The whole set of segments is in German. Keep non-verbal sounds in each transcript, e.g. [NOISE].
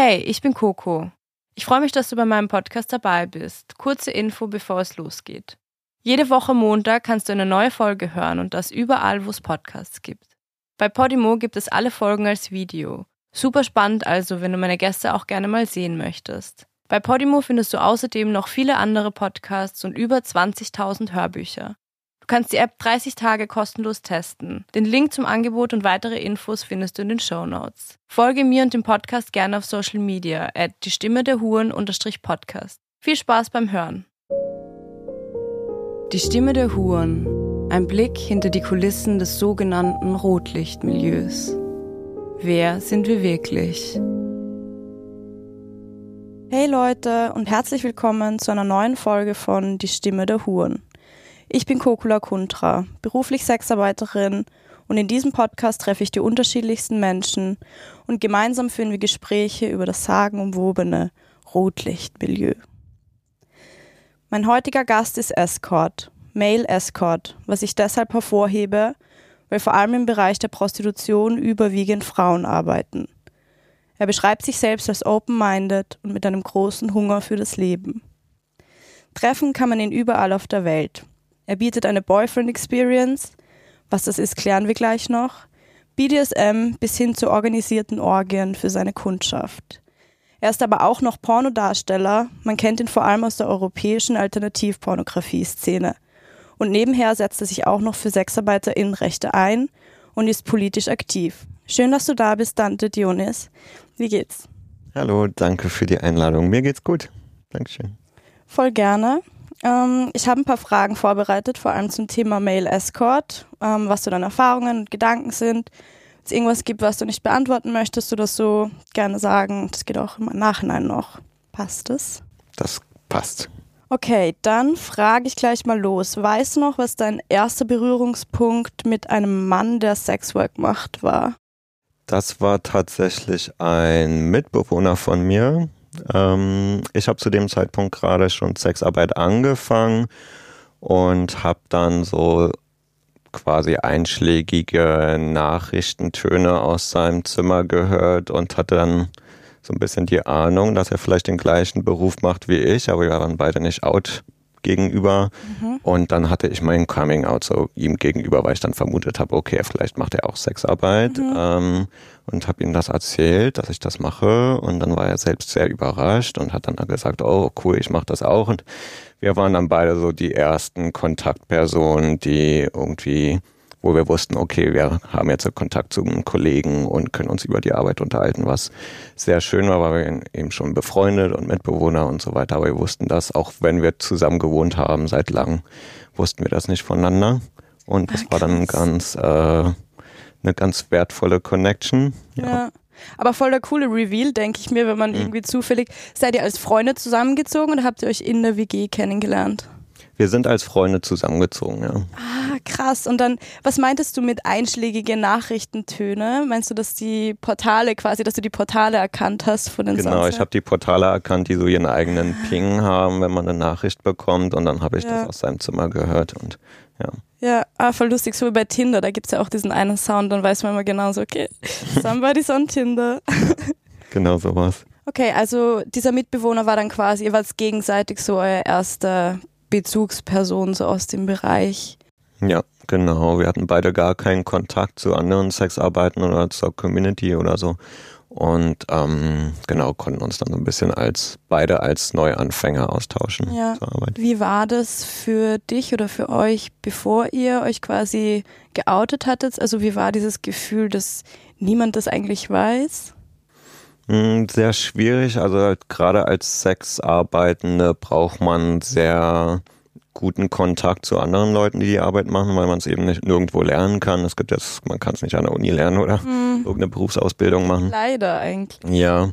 Hey, ich bin Coco. Ich freue mich, dass du bei meinem Podcast dabei bist. Kurze Info, bevor es losgeht. Jede Woche Montag kannst du eine neue Folge hören und das überall, wo es Podcasts gibt. Bei Podimo gibt es alle Folgen als Video. Super spannend also, wenn du meine Gäste auch gerne mal sehen möchtest. Bei Podimo findest du außerdem noch viele andere Podcasts und über 20.000 Hörbücher kannst die App 30 Tage kostenlos testen. Den Link zum Angebot und weitere Infos findest du in den Show Notes. Folge mir und dem Podcast gerne auf Social Media at die Stimme der Huren Podcast. Viel Spaß beim Hören. Die Stimme der Huren. Ein Blick hinter die Kulissen des sogenannten Rotlichtmilieus. Wer sind wir wirklich? Hey Leute und herzlich willkommen zu einer neuen Folge von Die Stimme der Huren. Ich bin Kokula Kuntra, beruflich Sexarbeiterin und in diesem Podcast treffe ich die unterschiedlichsten Menschen und gemeinsam führen wir Gespräche über das sagenumwobene Rotlichtmilieu. Mein heutiger Gast ist Escort, Male Escort, was ich deshalb hervorhebe, weil vor allem im Bereich der Prostitution überwiegend Frauen arbeiten. Er beschreibt sich selbst als open-minded und mit einem großen Hunger für das Leben. Treffen kann man ihn überall auf der Welt, er bietet eine Boyfriend Experience. Was das ist, klären wir gleich noch. BDSM bis hin zu organisierten Orgien für seine Kundschaft. Er ist aber auch noch Pornodarsteller. Man kennt ihn vor allem aus der europäischen Alternativpornografie-Szene. Und nebenher setzt er sich auch noch für SexarbeiterInnenrechte ein und ist politisch aktiv. Schön, dass du da bist, Dante Dionis. Wie geht's? Hallo, danke für die Einladung. Mir geht's gut. Dankeschön. Voll gerne. Ähm, ich habe ein paar Fragen vorbereitet, vor allem zum Thema Mail Escort, ähm, was so deine Erfahrungen und Gedanken sind. Wenn es irgendwas gibt, was du nicht beantworten möchtest oder so, gerne sagen. Das geht auch im Nachhinein noch. Passt es? Das passt. Okay, dann frage ich gleich mal los. Weißt du noch, was dein erster Berührungspunkt mit einem Mann, der Sexwork macht, war? Das war tatsächlich ein Mitbewohner von mir, ähm, ich habe zu dem Zeitpunkt gerade schon Sexarbeit angefangen und habe dann so quasi einschlägige Nachrichtentöne aus seinem Zimmer gehört und hatte dann so ein bisschen die Ahnung, dass er vielleicht den gleichen Beruf macht wie ich, aber wir waren beide nicht out gegenüber. Mhm. Und dann hatte ich mein Coming Out so ihm gegenüber, weil ich dann vermutet habe, okay, vielleicht macht er auch Sexarbeit. Mhm. Ähm, und habe ihm das erzählt, dass ich das mache. Und dann war er selbst sehr überrascht und hat dann gesagt, oh cool, ich mache das auch. Und wir waren dann beide so die ersten Kontaktpersonen, die irgendwie wo wir wussten, okay, wir haben jetzt Kontakt zu einem Kollegen und können uns über die Arbeit unterhalten, was sehr schön war, weil wir eben schon befreundet und Mitbewohner und so weiter, aber wir wussten das, auch wenn wir zusammen gewohnt haben seit langem, wussten wir das nicht voneinander. Und das ah, war dann ganz, äh, eine ganz wertvolle Connection. ja. ja. Aber voll der coole Reveal, denke ich mir, wenn man mhm. irgendwie zufällig. Seid ihr als Freunde zusammengezogen oder habt ihr euch in der WG kennengelernt? Wir sind als Freunde zusammengezogen, ja. Ah, krass. Und dann, was meintest du mit einschlägige Nachrichtentöne? Meinst du, dass die Portale quasi, dass du die Portale erkannt hast von den Genau, Sunset? ich habe die Portale erkannt, die so ihren eigenen ah. Ping haben, wenn man eine Nachricht bekommt. Und dann habe ich ja. das aus seinem Zimmer gehört und ja. Ja, ah, voll lustig, so wie bei Tinder, da gibt es ja auch diesen einen Sound, dann weiß man immer genau so, okay, somebody's on Tinder. [LAUGHS] genau sowas. Okay, also dieser Mitbewohner war dann quasi, ihr wart gegenseitig so euer erster Bezugsperson so aus dem Bereich. Ja, genau. Wir hatten beide gar keinen Kontakt zu anderen Sexarbeiten oder zur Community oder so. Und ähm, genau, konnten uns dann so ein bisschen als beide als Neuanfänger austauschen ja. Wie war das für dich oder für euch, bevor ihr euch quasi geoutet hattet? Also wie war dieses Gefühl, dass niemand das eigentlich weiß? Hm, sehr schwierig. Also halt gerade als Sexarbeitende braucht man sehr guten Kontakt zu anderen Leuten, die die Arbeit machen, weil man es eben nicht nirgendwo lernen kann. Es gibt jetzt, man kann es nicht an der Uni lernen oder hm. irgendeine Berufsausbildung machen. Leider eigentlich. Ja,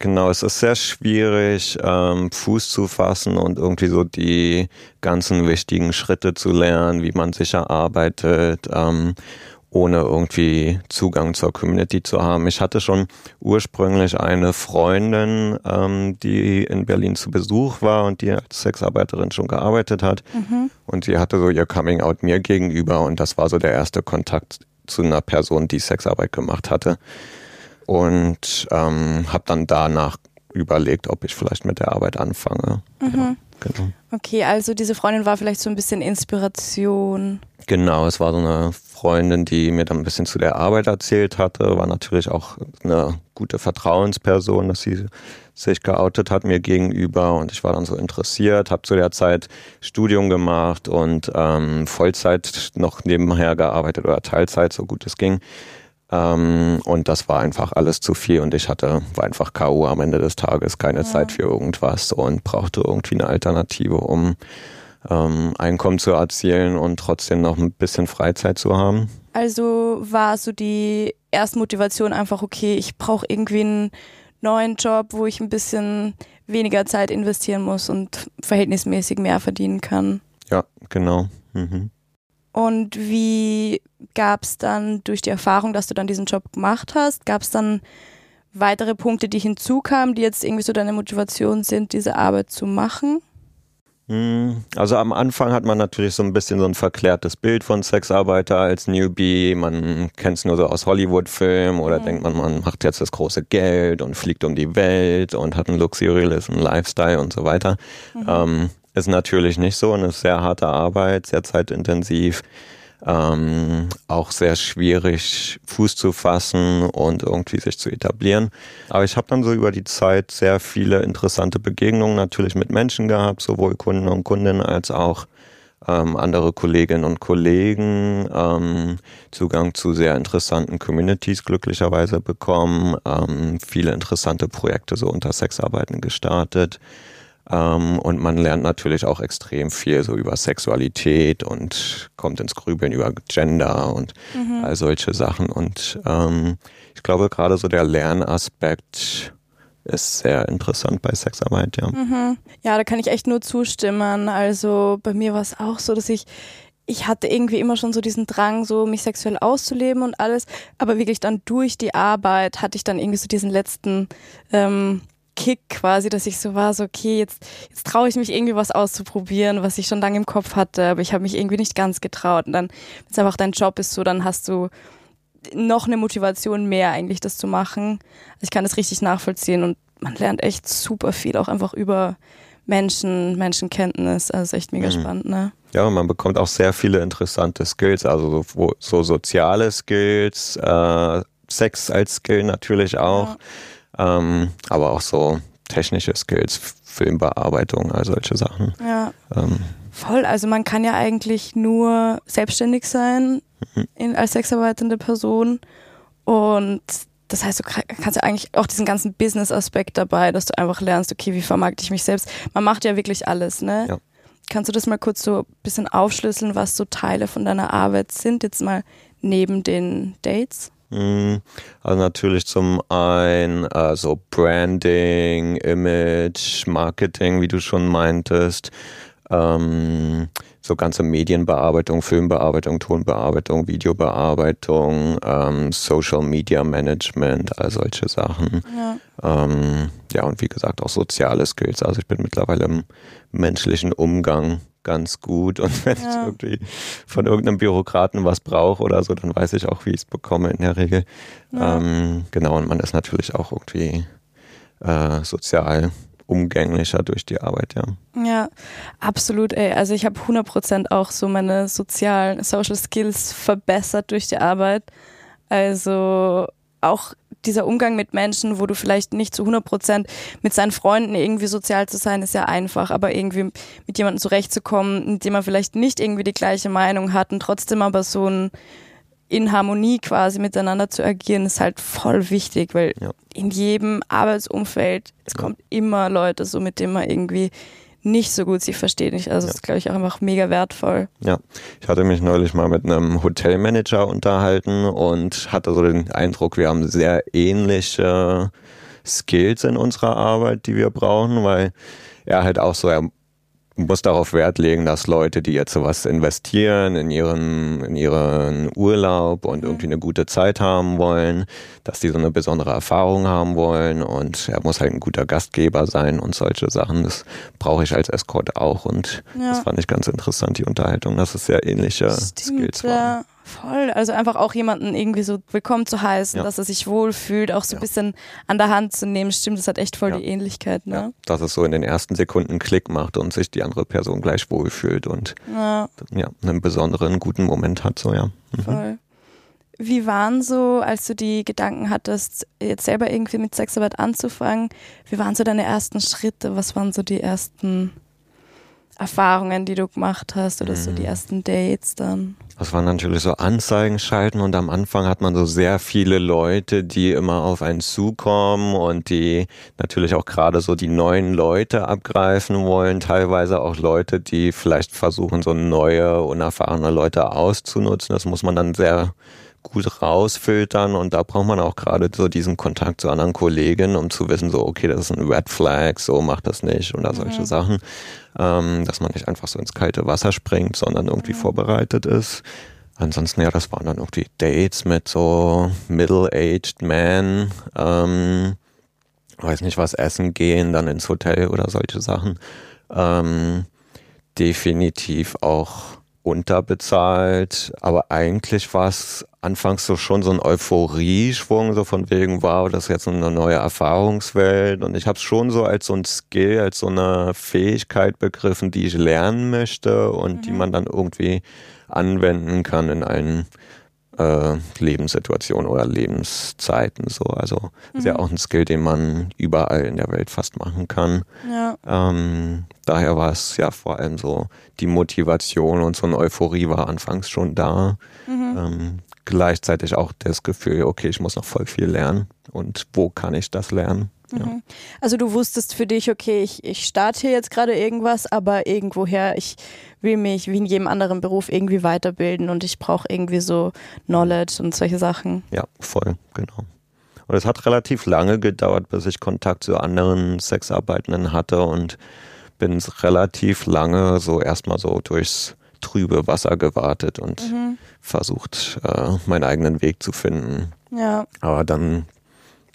genau. Es ist sehr schwierig, ähm, Fuß zu fassen und irgendwie so die ganzen wichtigen Schritte zu lernen, wie man sicher arbeitet. Ähm, ohne irgendwie Zugang zur Community zu haben. Ich hatte schon ursprünglich eine Freundin, ähm, die in Berlin zu Besuch war und die als Sexarbeiterin schon gearbeitet hat. Mhm. Und sie hatte so ihr Coming Out mir gegenüber und das war so der erste Kontakt zu einer Person, die Sexarbeit gemacht hatte. und ähm, habe dann danach überlegt, ob ich vielleicht mit der Arbeit anfange. Mhm. Ja, genau. Okay, also diese Freundin war vielleicht so ein bisschen Inspiration. Genau, es war so eine Freundin, die mir dann ein bisschen zu der Arbeit erzählt hatte, war natürlich auch eine gute Vertrauensperson, dass sie sich geoutet hat mir gegenüber und ich war dann so interessiert, habe zu der Zeit Studium gemacht und ähm, Vollzeit noch nebenher gearbeitet oder Teilzeit, so gut es ging. Ähm, und das war einfach alles zu viel und ich hatte, war einfach K.O. am Ende des Tages, keine ja. Zeit für irgendwas und brauchte irgendwie eine Alternative, um ähm, Einkommen zu erzielen und trotzdem noch ein bisschen Freizeit zu haben. Also war so die erste Motivation einfach, okay, ich brauche irgendwie einen neuen Job, wo ich ein bisschen weniger Zeit investieren muss und verhältnismäßig mehr verdienen kann. Ja, genau. Mhm. Und wie gab es dann durch die Erfahrung, dass du dann diesen Job gemacht hast, gab es dann weitere Punkte, die hinzukamen, die jetzt irgendwie so deine Motivation sind, diese Arbeit zu machen? Hm, also am Anfang hat man natürlich so ein bisschen so ein verklärtes Bild von Sexarbeiter als Newbie. Man kennt es nur so aus Hollywood-Filmen oder mhm. denkt man, man macht jetzt das große Geld und fliegt um die Welt und hat einen luxuriösen Lifestyle und so weiter. Mhm. Ähm, ist natürlich nicht so eine sehr harte Arbeit, sehr zeitintensiv. Ähm, auch sehr schwierig, Fuß zu fassen und irgendwie sich zu etablieren. Aber ich habe dann so über die Zeit sehr viele interessante Begegnungen natürlich mit Menschen gehabt, sowohl Kunden und Kundinnen als auch ähm, andere Kolleginnen und Kollegen, ähm, Zugang zu sehr interessanten Communities glücklicherweise bekommen, ähm, viele interessante Projekte so unter Sexarbeiten gestartet. Ähm, und man lernt natürlich auch extrem viel so über Sexualität und kommt ins Grübeln über Gender und mhm. all solche Sachen. Und ähm, ich glaube, gerade so der Lernaspekt ist sehr interessant bei Sexarbeit, ja. Mhm. Ja, da kann ich echt nur zustimmen. Also bei mir war es auch so, dass ich ich hatte irgendwie immer schon so diesen Drang, so mich sexuell auszuleben und alles, aber wirklich dann durch die Arbeit hatte ich dann irgendwie so diesen letzten ähm, Kick quasi, dass ich so war, so okay, jetzt, jetzt traue ich mich irgendwie was auszuprobieren, was ich schon lange im Kopf hatte, aber ich habe mich irgendwie nicht ganz getraut. Und dann, wenn es einfach dein Job ist, so, dann hast du noch eine Motivation mehr eigentlich, das zu machen. Also ich kann das richtig nachvollziehen und man lernt echt super viel auch einfach über Menschen, Menschenkenntnis. Also echt mega mhm. spannend, ne? Ja, man bekommt auch sehr viele interessante Skills, also so, so soziale Skills, äh, Sex als Skill natürlich auch. Ja ähm, aber auch so technische Skills, Filmbearbeitung, all solche Sachen. Ja. Ähm, Voll, also man kann ja eigentlich nur selbstständig sein mhm. in, als sexarbeitende Person und das heißt, du kannst ja eigentlich auch diesen ganzen Business-Aspekt dabei, dass du einfach lernst, okay, wie vermarkte ich mich selbst. Man macht ja wirklich alles, ne? Ja. Kannst du das mal kurz so ein bisschen aufschlüsseln, was so Teile von deiner Arbeit sind, jetzt mal neben den Dates? Hm, also natürlich zum einen äh, so Branding, Image, Marketing, wie du schon meintest, ähm, so ganze Medienbearbeitung, Filmbearbeitung, Tonbearbeitung, Videobearbeitung, ähm, Social Media Management, all solche Sachen. Ja. Ähm, ja, und wie gesagt auch soziale Skills. Also ich bin mittlerweile im menschlichen Umgang ganz gut. Und wenn ja. ich irgendwie von irgendeinem Bürokraten was brauche oder so, dann weiß ich auch, wie ich es bekomme in der Regel. Ja. Ähm, genau, und man ist natürlich auch irgendwie äh, sozial umgänglicher durch die Arbeit, ja. Ja, absolut, ey. Also ich habe 100% auch so meine sozialen Social Skills verbessert durch die Arbeit. Also auch dieser Umgang mit Menschen, wo du vielleicht nicht zu 100 Prozent mit seinen Freunden irgendwie sozial zu sein, ist ja einfach, aber irgendwie mit jemandem zurechtzukommen, mit dem man vielleicht nicht irgendwie die gleiche Meinung hat und trotzdem aber so ein in Harmonie quasi miteinander zu agieren, ist halt voll wichtig, weil ja. in jedem Arbeitsumfeld, es ja. kommt immer Leute so, mit denen man irgendwie nicht so gut sie versteht. Also ja. das ist, glaube ich, auch einfach mega wertvoll. Ja, ich hatte mich neulich mal mit einem Hotelmanager unterhalten und hatte so den Eindruck, wir haben sehr ähnliche Skills in unserer Arbeit, die wir brauchen, weil er halt auch so, er muss darauf Wert legen, dass Leute, die jetzt sowas investieren in ihren, in ihren Urlaub und mhm. irgendwie eine gute Zeit haben wollen, dass die so eine besondere Erfahrung haben wollen und er muss halt ein guter Gastgeber sein und solche Sachen. Das brauche ich als Escort auch und ja. das fand ich ganz interessant, die Unterhaltung, dass es sehr ähnliche Stimmt, Skills waren. Ja. Voll, also einfach auch jemanden irgendwie so willkommen zu heißen, Ja. dass er sich wohlfühlt, auch so ein Ja. bisschen an der Hand zu nehmen. Stimmt, das hat echt voll Ja. die Ähnlichkeit, Ja, ne? dass es so in den ersten Sekunden Klick macht und sich die andere Person gleich wohlfühlt und Ja, einen besonderen guten Moment hat, so ja. Mhm. voll. Wie waren so, als du die Gedanken hattest, jetzt selber irgendwie mit Sexarbeit anzufangen, wie waren so deine ersten Schritte? Was waren so die ersten Erfahrungen, die du gemacht hast oder so die Mhm. ersten Dates dann? Das waren natürlich so Anzeigen schalten und am Anfang hat man so sehr viele Leute, die immer auf einen zukommen und die natürlich auch gerade so die neuen Leute abgreifen wollen, teilweise auch Leute, die vielleicht versuchen, so neue, unerfahrene Leute auszunutzen. Das muss man dann sehr gut rausfiltern und da braucht man auch gerade so diesen Kontakt zu anderen Kolleginnen, um zu wissen, so, okay, das ist ein Red Flag, so macht das nicht oder solche Mhm. Sachen, ähm, dass man nicht einfach so ins kalte Wasser springt, sondern irgendwie Mhm. vorbereitet ist. Ansonsten, ja, das waren dann irgendwie Dates mit so middle-aged men, ähm, weiß nicht was, essen gehen, dann ins Hotel oder solche Sachen. Ähm, definitiv auch unterbezahlt, aber eigentlich war es anfangs so schon so ein Euphorieschwung, so von wegen, wow, das ist jetzt eine neue Erfahrungswelt und ich habe es schon so als so ein Skill, als so eine Fähigkeit begriffen, die ich lernen möchte und die Mhm. man dann irgendwie anwenden kann in allen äh, Lebenssituationen oder Lebenszeiten so. Also ist ja Mhm. auch ein Skill, den man überall in der Welt fast machen kann. Ja, Ähm, daher war es ja vor allem so, die Motivation und so eine Euphorie war anfangs schon da. mhm. Ähm, gleichzeitig auch das Gefühl, okay, ich muss noch voll viel lernen und wo kann ich das lernen? Ja. Mhm. Also du wusstest für dich, okay, ich, ich starte jetzt gerade irgendwas, aber irgendwoher, ich will mich wie in jedem anderen Beruf irgendwie weiterbilden und ich brauche irgendwie so Knowledge und solche Sachen. Ja, voll, genau. Und es hat relativ lange gedauert, bis ich Kontakt zu anderen Sexarbeitenden hatte und bin relativ lange so erstmal so durchs trübe Wasser gewartet und Mhm. versucht, äh, meinen eigenen Weg zu finden. Ja, Aber dann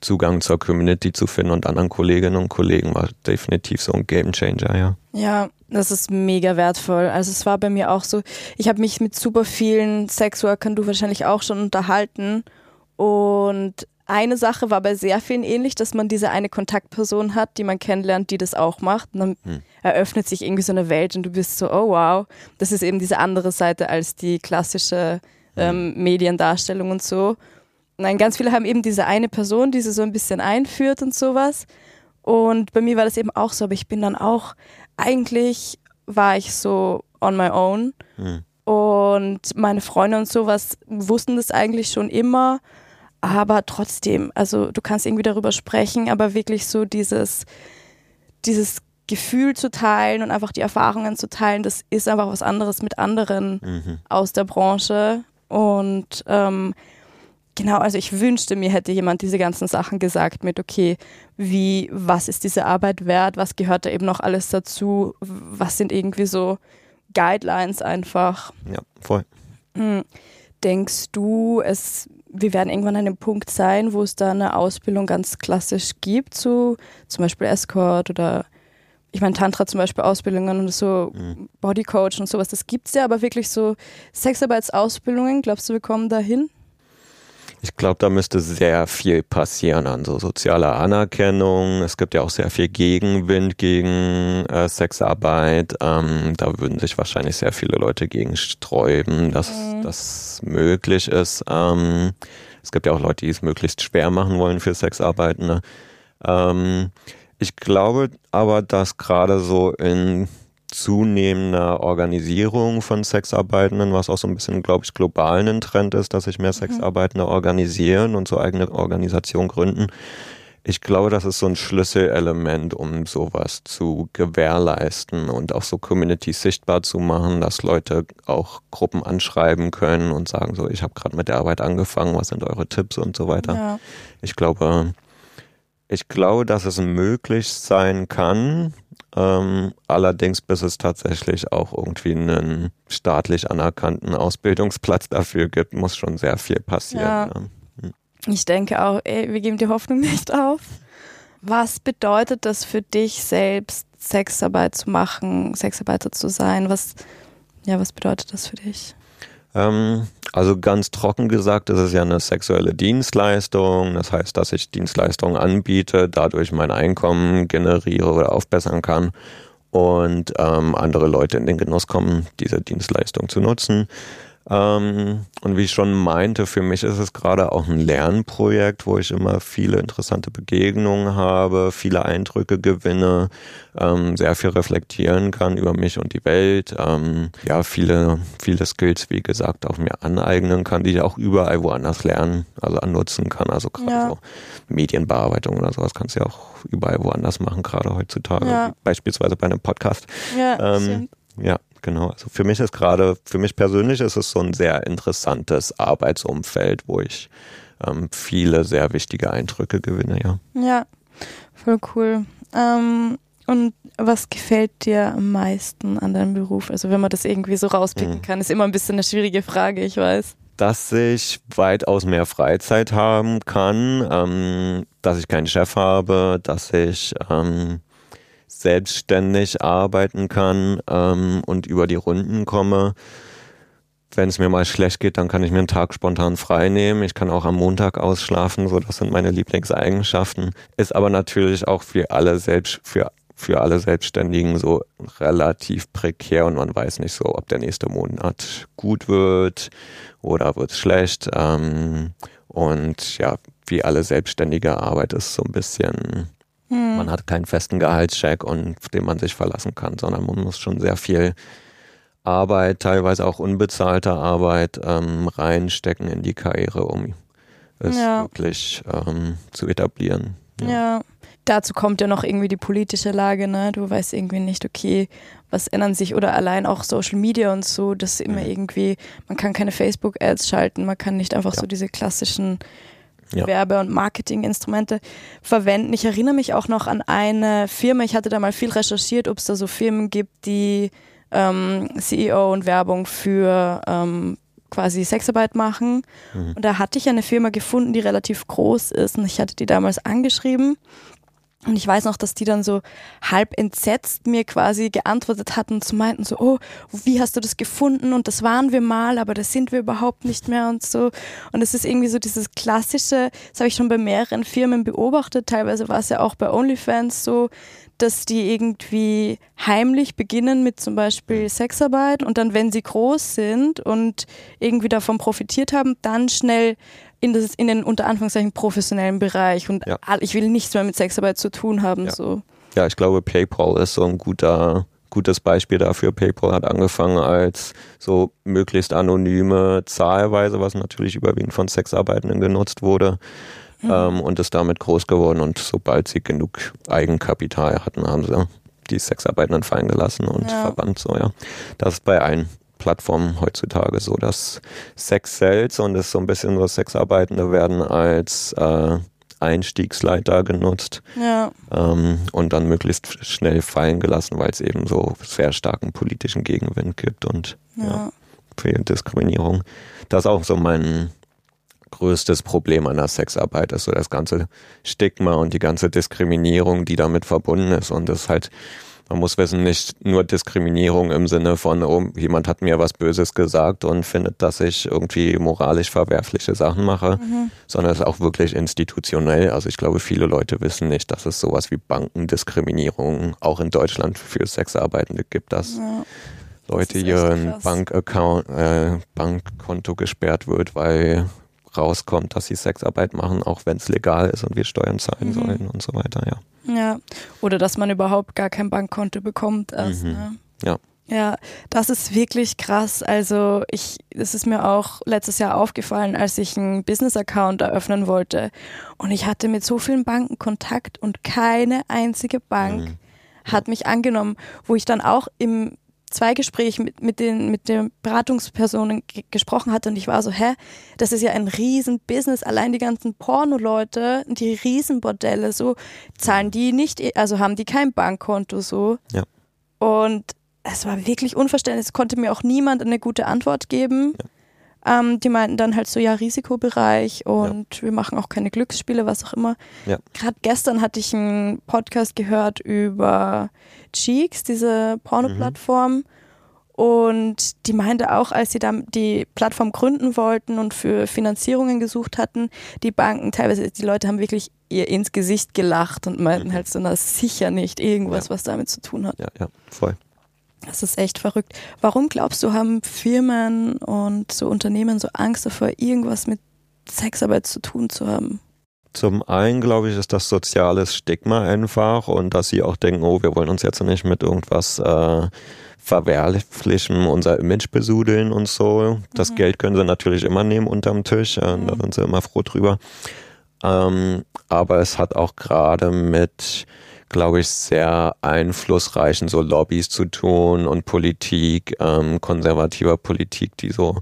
Zugang zur Community zu finden und anderen Kolleginnen und Kollegen war definitiv so ein Game Changer, ja. ja, das ist mega wertvoll. Also es war bei mir auch so, ich habe mich mit super vielen Sexworkern, du wahrscheinlich auch schon unterhalten und eine Sache war bei sehr vielen ähnlich, dass man diese eine Kontaktperson hat, die man kennenlernt, die das auch macht. Und dann Hm. eröffnet sich irgendwie so eine Welt und du bist so, oh wow, das ist eben diese andere Seite als die klassische ähm, Mediendarstellung und so. Nein, ganz viele haben eben diese eine Person, die sie so ein bisschen einführt und sowas. Und bei mir war das eben auch so, aber ich bin dann auch, eigentlich war ich so on my own. Hm. Und meine Freunde und sowas wussten das eigentlich schon immer. Aber trotzdem, also du kannst irgendwie darüber sprechen, aber wirklich so dieses, dieses Gefühl zu teilen und einfach die Erfahrungen zu teilen, das ist einfach was anderes mit anderen Mhm. aus der Branche. Und ähm, genau, also ich wünschte, mir hätte jemand diese ganzen Sachen gesagt mit, okay, wie, was ist diese Arbeit wert, was gehört da eben noch alles dazu, was sind irgendwie so Guidelines einfach. Ja, voll. Hm. Denkst du, es, wir werden irgendwann an einem Punkt sein, wo es da eine Ausbildung ganz klassisch gibt, so zum Beispiel Escort oder ich meine Tantra zum Beispiel Ausbildungen und so Mhm. Bodycoach und sowas, das gibt's ja, aber wirklich so Sexarbeitsausbildungen, glaubst du, wir kommen dahin? Ich glaube, da müsste sehr viel passieren an so sozialer Anerkennung. Es gibt ja auch sehr viel Gegenwind gegen äh, Sexarbeit. Ähm, da würden sich wahrscheinlich sehr viele Leute gegen sträuben, dass Mhm. das möglich ist. Ähm, es gibt ja auch Leute, die es möglichst schwer machen wollen für Sexarbeitende. Ähm, ich glaube aber, dass gerade so in zunehmender Organisierung von Sexarbeitenden, was auch so ein bisschen, glaube ich, global ein Trend ist, dass sich mehr Sexarbeitende organisieren und so eigene Organisation gründen. Ich glaube, das ist so ein Schlüsselelement, um sowas zu gewährleisten und auch so Communities sichtbar zu machen, dass Leute auch Gruppen anschreiben können und sagen so, ich habe gerade mit der Arbeit angefangen, was sind eure Tipps und so weiter. Ja. Ich glaube, ich glaube, dass es möglich sein kann. Ähm, allerdings, bis es tatsächlich auch irgendwie einen staatlich anerkannten Ausbildungsplatz dafür gibt, muss schon sehr viel passieren. Ja. Ja. Ich denke auch, ey, wir geben die Hoffnung [LAUGHS] nicht auf. Was bedeutet das für dich selbst, Sexarbeit zu machen, Sexarbeiter zu sein? Was, ja, was bedeutet das für dich? Ähm, also ganz trocken gesagt, ist ja eine sexuelle Dienstleistung. Das heißt, dass ich Dienstleistungen anbiete, dadurch mein Einkommen generiere oder aufbessern kann und ähm, andere Leute in den Genuss kommen, diese Dienstleistung zu nutzen. Ähm, und wie ich schon meinte, für mich ist es gerade auch ein Lernprojekt, wo ich immer viele interessante Begegnungen habe, viele Eindrücke gewinne, ähm, sehr viel reflektieren kann über mich und die Welt, ähm, ja, viele, viele Skills, wie gesagt, auch mir aneignen kann, die ich auch überall woanders lernen, also annutzen kann. Also gerade ja. so Medienbearbeitung oder sowas kannst du ja auch überall woanders machen, gerade heutzutage, ja. beispielsweise bei einem Podcast. Ja, ähm, ja, genau. Also für mich ist gerade, für mich persönlich ist es so ein sehr interessantes Arbeitsumfeld, wo ich ähm, viele sehr wichtige Eindrücke gewinne, ja. Ja, voll cool. Ähm, und was gefällt dir am meisten an deinem Beruf? Also wenn man das irgendwie so rauspicken mhm. kann, ist immer ein bisschen eine schwierige Frage, ich weiß. Dass ich weitaus mehr Freizeit haben kann, ähm, dass ich keinen Chef habe, dass ich ähm, selbstständig arbeiten kann ähm, und über die Runden komme. Wenn es mir mal schlecht geht, dann kann ich mir einen Tag spontan frei nehmen. Ich kann auch am Montag ausschlafen, so das sind meine Lieblingseigenschaften. Ist aber natürlich auch für alle selbst für für alle Selbstständigen so relativ prekär und man weiß nicht so, ob der nächste Monat gut wird oder wird schlecht. Ähm, und ja, wie alle selbstständige Arbeit ist so ein bisschen hm. Man hat keinen festen Gehaltscheck und auf den man sich verlassen kann, sondern man muss schon sehr viel Arbeit, teilweise auch unbezahlte Arbeit ähm, reinstecken in die Karriere, um es ja. wirklich ähm, zu etablieren. Ja. ja. Dazu kommt ja noch irgendwie die politische Lage, ne? Du weißt irgendwie nicht, okay, was ändern sich oder allein auch Social Media und so, dass immer mhm. irgendwie, man kann keine Facebook-Ads schalten, man kann nicht einfach ja. so diese klassischen ja. Werbe- und Marketinginstrumente verwenden. Ich erinnere mich auch noch an eine Firma, ich hatte da mal viel recherchiert, ob es da so Firmen gibt, die ähm, CEO und Werbung für ähm, quasi Sexarbeit machen. Mhm. Und da hatte ich eine Firma gefunden, die relativ groß ist und ich hatte die damals angeschrieben und ich weiß noch, dass die dann so halb entsetzt mir quasi geantwortet hatten und so meinten so, oh, wie hast du das gefunden? Und das waren wir mal, aber das sind wir überhaupt nicht mehr und so. Und es ist irgendwie so dieses klassische, das habe ich schon bei mehreren Firmen beobachtet, teilweise war es ja auch bei OnlyFans so, dass die irgendwie heimlich beginnen mit zum Beispiel Sexarbeit und dann, wenn sie groß sind und irgendwie davon profitiert haben, dann schnell in, das, in den unter Anführungszeichen professionellen Bereich und ja. ich will nichts mehr mit Sexarbeit zu tun haben. Ja. So. ja, ich glaube, PayPal ist so ein guter, gutes Beispiel dafür. PayPal hat angefangen als so möglichst anonyme Zahlweise, was natürlich überwiegend von Sexarbeitenden genutzt wurde. Mhm. Ähm, und ist damit groß geworden. Und sobald sie genug Eigenkapital hatten, haben sie die Sexarbeitenden fallen gelassen und ja. verbannt so, ja. Das ist bei allen Plattformen heutzutage so, dass Sex sells und es so ein bisschen so Sexarbeitende werden als äh, Einstiegsleiter genutzt ja. ähm, und dann möglichst schnell fallen gelassen, weil es eben so sehr starken politischen Gegenwind gibt und ja. ja für Diskriminierung. Das ist auch so mein größtes Problem an der Sexarbeit, ist so das ganze Stigma und die ganze Diskriminierung, die damit verbunden ist und das halt man muss wissen, nicht nur Diskriminierung im Sinne von, oh, jemand hat mir was Böses gesagt und findet, dass ich irgendwie moralisch verwerfliche Sachen mache, mhm. sondern es ist auch wirklich institutionell. Also ich glaube, viele Leute wissen nicht, dass es sowas wie Bankendiskriminierung auch in Deutschland für Sexarbeitende gibt, dass ja. Leute ihren Bankaccount, äh, Bankkonto gesperrt wird, weil rauskommt, dass sie Sexarbeit machen, auch wenn es legal ist und wir Steuern zahlen mhm. sollen und so weiter, ja. Ja, oder dass man überhaupt gar kein Bankkonto bekommt erst. Mhm. Ne? Ja. Ja, das ist wirklich krass. Also ich, das ist mir auch letztes Jahr aufgefallen, als ich einen Business-Account eröffnen wollte. Und ich hatte mit so vielen Banken Kontakt und keine einzige Bank mhm. hat mich angenommen, wo ich dann auch im zwei Gespräche mit, mit, den, mit den Beratungspersonen gesprochen hatte und ich war so, hä, das ist ja ein Riesen-Business, allein die ganzen Porno-Leute, die Riesenbordelle, so, zahlen die nicht, also haben die kein Bankkonto, so. Ja. Und es war wirklich unverständlich, es konnte mir auch niemand eine gute Antwort geben. Ja. Ähm, die meinten dann halt so, ja, Risikobereich und ja. wir machen auch keine Glücksspiele, was auch immer. Ja. Gerade gestern hatte ich einen Podcast gehört über Cheeks, diese Porno-Plattform. Mhm. Und die meinte auch, als sie dann die Plattform gründen wollten und für Finanzierungen gesucht hatten, die Banken, teilweise, die Leute haben wirklich ihr ins Gesicht gelacht und meinten halt so, na sicher nicht irgendwas, ja. was damit zu tun hat. Ja, ja, voll. Das ist echt verrückt. Warum glaubst du, haben Firmen und so Unternehmen so Angst davor, irgendwas mit Sexarbeit zu tun zu haben? Zum einen, glaube ich, ist das soziales Stigma einfach und dass sie auch denken, oh, wir wollen uns jetzt nicht mit irgendwas äh, verwerflichen, unser Image besudeln und so. Das mhm. Geld können sie natürlich immer nehmen unterm Tisch, äh, mhm. da sind sie immer froh drüber. Ähm, aber es hat auch gerade mit glaube ich, sehr einflussreichen so Lobbys zu tun und Politik, ähm, konservativer Politik, die so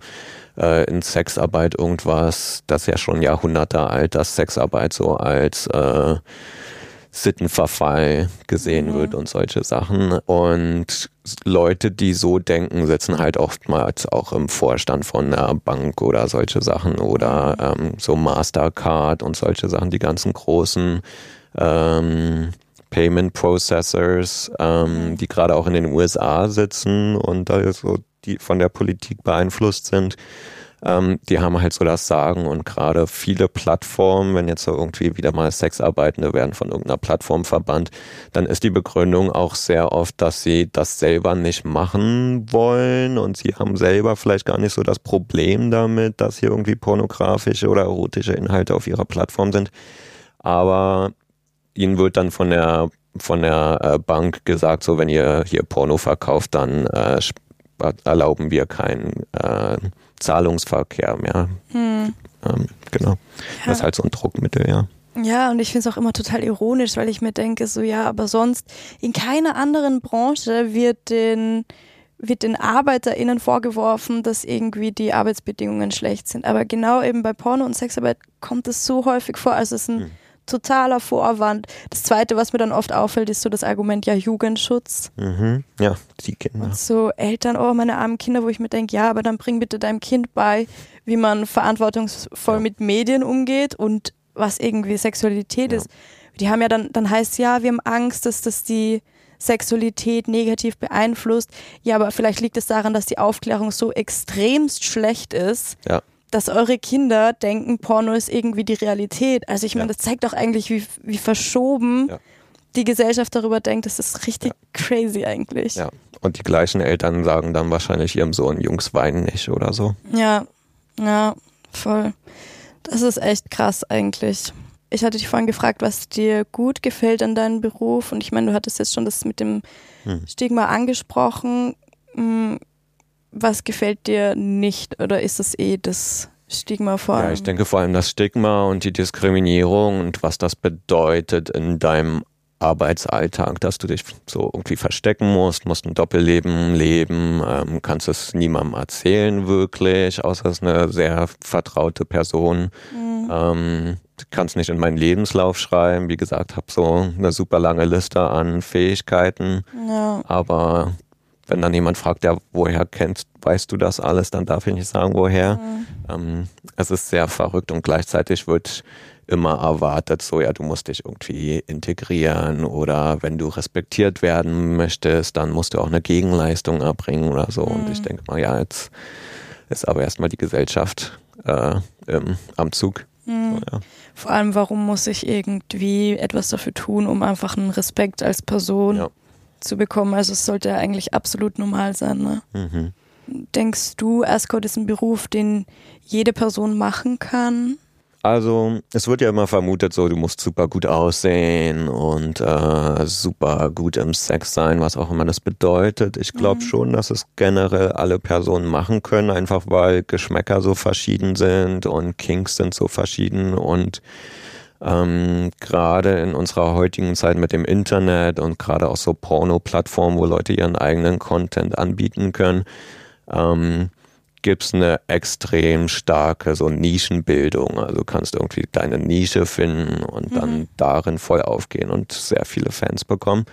äh, in Sexarbeit irgendwas, das ist ja schon Jahrhunderte alt, dass Sexarbeit so als äh, Sittenverfall gesehen mhm. wird und solche Sachen. Und Leute, die so denken, sitzen halt oftmals auch im Vorstand von einer Bank oder solche Sachen oder ähm, so Mastercard und solche Sachen, die ganzen großen ähm, Payment Processors, ähm, die gerade auch in den USA sitzen und da so die von der Politik beeinflusst sind. Ähm, die haben halt so das Sagen und gerade viele Plattformen, wenn jetzt so irgendwie wieder mal Sexarbeitende werden von irgendeiner Plattform verbannt, dann ist die Begründung auch sehr oft, dass sie das selber nicht machen wollen und sie haben selber vielleicht gar nicht so das Problem damit, dass hier irgendwie pornografische oder erotische Inhalte auf ihrer Plattform sind. Aber ihnen wird dann von der von der äh, Bank gesagt, so wenn ihr hier Porno verkauft, dann äh, erlauben wir keinen äh, Zahlungsverkehr mehr. Hm. Ähm, genau. Ja. Das ist halt so ein Druckmittel, ja. Ja, und ich finde es auch immer total ironisch, weil ich mir denke, so ja, aber sonst in keiner anderen Branche wird den, wird den ArbeiterInnen vorgeworfen, dass irgendwie die Arbeitsbedingungen schlecht sind. Aber genau eben bei Porno und Sexarbeit kommt es so häufig vor. Also es ist ein hm totaler Vorwand. Das Zweite, was mir dann oft auffällt, ist so das Argument, ja, Jugendschutz. Mhm. Ja, die Kinder. Und so Eltern, oh, meine armen Kinder, wo ich mir denke, ja, aber dann bring bitte deinem Kind bei, wie man verantwortungsvoll ja. mit Medien umgeht und was irgendwie Sexualität ja. ist. Die haben ja dann, dann heißt ja, wir haben Angst, dass das die Sexualität negativ beeinflusst. Ja, aber vielleicht liegt es daran, dass die Aufklärung so extremst schlecht ist. Ja dass eure Kinder denken, Porno ist irgendwie die Realität. Also ich meine, ja. das zeigt doch eigentlich, wie, wie verschoben ja. die Gesellschaft darüber denkt. Das ist richtig ja. crazy eigentlich. Ja, und die gleichen Eltern sagen dann wahrscheinlich ihrem Sohn, Jungs weinen nicht oder so. Ja, ja, voll. Das ist echt krass eigentlich. Ich hatte dich vorhin gefragt, was dir gut gefällt an deinem Beruf. Und ich meine, du hattest jetzt schon das mit dem hm. Stigma angesprochen. Was gefällt dir nicht oder ist es eh das Stigma vor allem? Ja, ich denke vor allem das Stigma und die Diskriminierung und was das bedeutet in deinem Arbeitsalltag, dass du dich so irgendwie verstecken musst, musst ein Doppelleben leben, ähm, kannst es niemandem erzählen wirklich, außer es ist eine sehr vertraute Person. Mhm. Ähm, kannst nicht in meinen Lebenslauf schreiben. Wie gesagt, habe so eine super lange Liste an Fähigkeiten, ja. aber wenn dann jemand fragt, ja, woher kennst, weißt du das alles, dann darf ich nicht sagen, woher. Mhm. Ähm, es ist sehr verrückt und gleichzeitig wird immer erwartet, so ja, du musst dich irgendwie integrieren oder wenn du respektiert werden möchtest, dann musst du auch eine Gegenleistung erbringen oder so. Mhm. Und ich mhm. denke mal, ja, jetzt ist aber erstmal die Gesellschaft äh, im, am Zug. Mhm. So, ja. Vor allem, warum muss ich irgendwie etwas dafür tun, um einfach einen Respekt als Person ja zu bekommen. Also es sollte eigentlich absolut normal sein. Ne? Mhm. Denkst du, Escort ist ein Beruf, den jede Person machen kann? Also es wird ja immer vermutet, so du musst super gut aussehen und äh, super gut im Sex sein, was auch immer das bedeutet. Ich glaube mhm. schon, dass es generell alle Personen machen können, einfach weil Geschmäcker so verschieden sind und Kinks sind so verschieden und ähm, gerade in unserer heutigen Zeit mit dem Internet und gerade auch so Porno-Plattformen, wo Leute ihren eigenen Content anbieten können, ähm, gibt es eine extrem starke so Nischenbildung. Also du kannst irgendwie deine Nische finden und mhm. dann darin voll aufgehen und sehr viele Fans bekommen.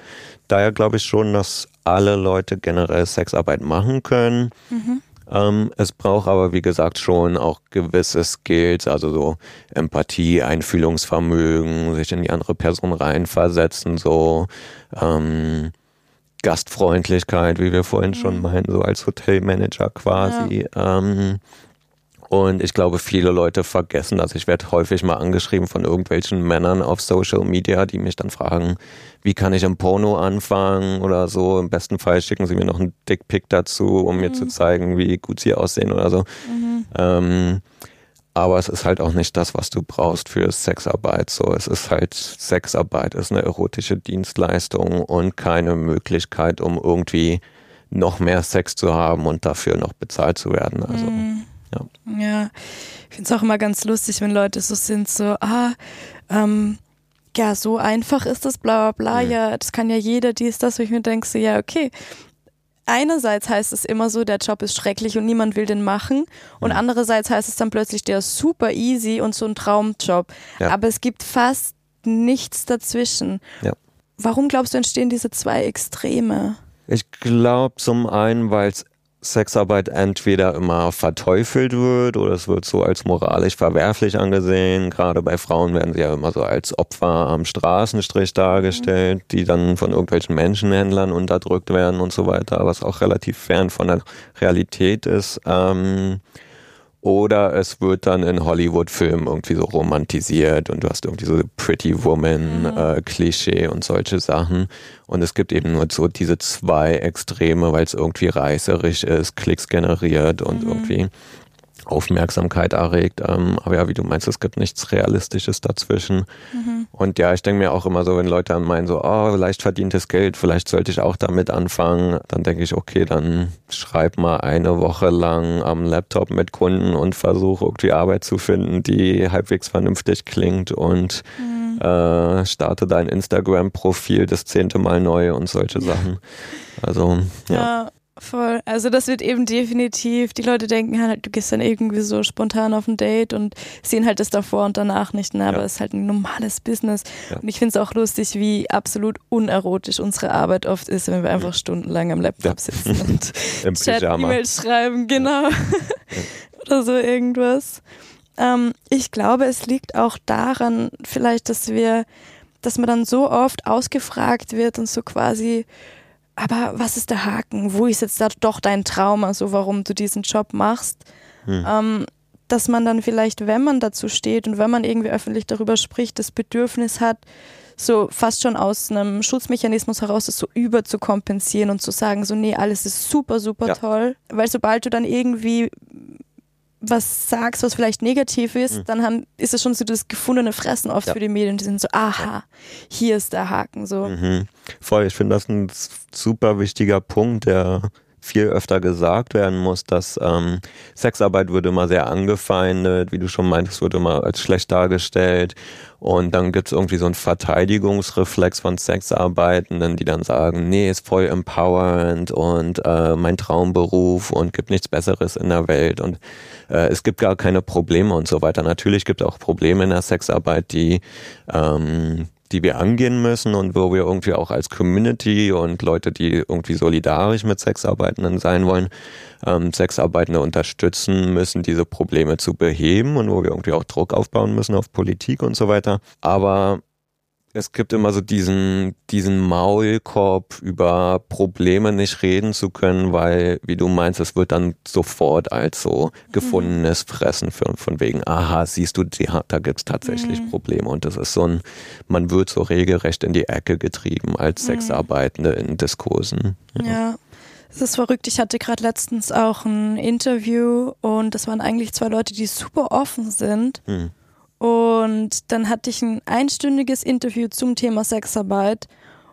Daher glaube ich schon, dass alle Leute generell Sexarbeit machen können. Mhm. Ähm, es braucht aber, wie gesagt, schon auch gewisse Skills, also so Empathie, Einfühlungsvermögen, sich in die andere Person reinversetzen, so. Ähm, Gastfreundlichkeit, wie wir vorhin schon mhm. meinen, so als Hotelmanager quasi. Ja. Ähm, und ich glaube, viele Leute vergessen das. Ich werde häufig mal angeschrieben von irgendwelchen Männern auf Social Media, die mich dann fragen, wie kann ich im Porno anfangen oder so. Im besten Fall schicken sie mir noch einen Dickpick dazu, um mhm. mir zu zeigen, wie gut sie aussehen oder so. Mhm. Ähm, aber es ist halt auch nicht das, was du brauchst für Sexarbeit. So, es ist halt Sexarbeit ist eine erotische Dienstleistung und keine Möglichkeit, um irgendwie noch mehr Sex zu haben und dafür noch bezahlt zu werden. Also mhm. ja. Ja, ich finde es auch immer ganz lustig, wenn Leute so sind, so ah, ähm, ja, so einfach ist das, bla bla bla, mhm. ja, das kann ja jeder, dies, das, wo ich mir denke, so, ja, okay, einerseits heißt es immer so, der Job ist schrecklich und niemand will den machen. Und mhm. andererseits heißt es dann plötzlich, der ist super easy und so ein Traumjob. Ja. Aber es gibt fast nichts dazwischen. Ja. Warum glaubst du, entstehen diese zwei Extreme? Ich glaube zum einen, weil es Sexarbeit entweder immer verteufelt wird oder es wird so als moralisch verwerflich angesehen. Gerade bei Frauen werden sie ja immer so als Opfer am Straßenstrich dargestellt, die dann von irgendwelchen Menschenhändlern unterdrückt werden und so weiter, was auch relativ fern von der Realität ist. Ähm, oder es wird dann in Hollywood-Filmen irgendwie so romantisiert und du hast irgendwie so Pretty Woman-Klischee mhm. äh, und solche Sachen. Und es gibt eben nur so diese zwei Extreme, weil es irgendwie reißerisch ist, Klicks generiert und mhm. irgendwie Aufmerksamkeit erregt. Ähm, aber ja, wie du meinst, es gibt nichts Realistisches dazwischen. Mhm. Und ja, ich denke mir auch immer so, wenn Leute dann meinen so, oh, leicht verdientes Geld, vielleicht sollte ich auch damit anfangen, dann denke ich, okay, dann schreib mal eine Woche lang am Laptop mit Kunden und versuche irgendwie Arbeit zu finden, die halbwegs vernünftig klingt und mhm. äh, starte dein Instagram-Profil das zehnte Mal neu und solche Sachen. Also, ja. ja. Voll. Also das wird eben definitiv, die Leute denken halt, du gehst dann irgendwie so spontan auf ein Date und sehen halt das davor und danach nicht, ne? aber es ist halt ein normales Business. Ja. Und ich finde es auch lustig, wie absolut unerotisch unsere Arbeit oft ist, wenn wir einfach stundenlang am Laptop ja. sitzen und [LAUGHS] Chat-E-Mails schreiben, genau. [LAUGHS] Oder so irgendwas. Ähm, ich glaube, es liegt auch daran, vielleicht, dass wir, dass man dann so oft ausgefragt wird und so quasi aber was ist der Haken? Wo ist jetzt da doch dein Traum, also warum du diesen Job machst? Hm. Ähm, dass man dann vielleicht, wenn man dazu steht und wenn man irgendwie öffentlich darüber spricht, das Bedürfnis hat, so fast schon aus einem Schutzmechanismus heraus das so überzukompensieren und zu sagen, so nee, alles ist super, super ja. toll. Weil sobald du dann irgendwie was sagst, was vielleicht negativ ist, mhm. dann haben, ist es schon so das gefundene Fressen oft ja. für die Medien. Die sind so, aha, hier ist der Haken. So. Mhm. Voll, ich finde das ein super wichtiger Punkt, der viel öfter gesagt werden muss, dass ähm, Sexarbeit würde immer sehr angefeindet, wie du schon meintest, wurde immer als schlecht dargestellt. Und dann gibt es irgendwie so einen Verteidigungsreflex von Sexarbeitenden, die dann sagen, nee, ist voll empowernd und äh, mein Traumberuf und gibt nichts Besseres in der Welt und äh, es gibt gar keine Probleme und so weiter. Natürlich gibt es auch Probleme in der Sexarbeit, die ähm, die wir angehen müssen und wo wir irgendwie auch als Community und Leute, die irgendwie solidarisch mit Sexarbeitenden sein wollen, ähm, Sexarbeitende unterstützen müssen, diese Probleme zu beheben und wo wir irgendwie auch Druck aufbauen müssen auf Politik und so weiter. Aber es gibt immer so diesen, diesen Maulkorb über Probleme nicht reden zu können, weil, wie du meinst, es wird dann sofort als so mhm. gefundenes Fressen für, von wegen, aha, siehst du, da gibt es tatsächlich mhm. Probleme. Und das ist so ein, man wird so regelrecht in die Ecke getrieben als mhm. Sexarbeitende in Diskursen. Ja. ja. Es ist verrückt. Ich hatte gerade letztens auch ein Interview und das waren eigentlich zwei Leute, die super offen sind. Mhm und dann hatte ich ein einstündiges Interview zum Thema Sexarbeit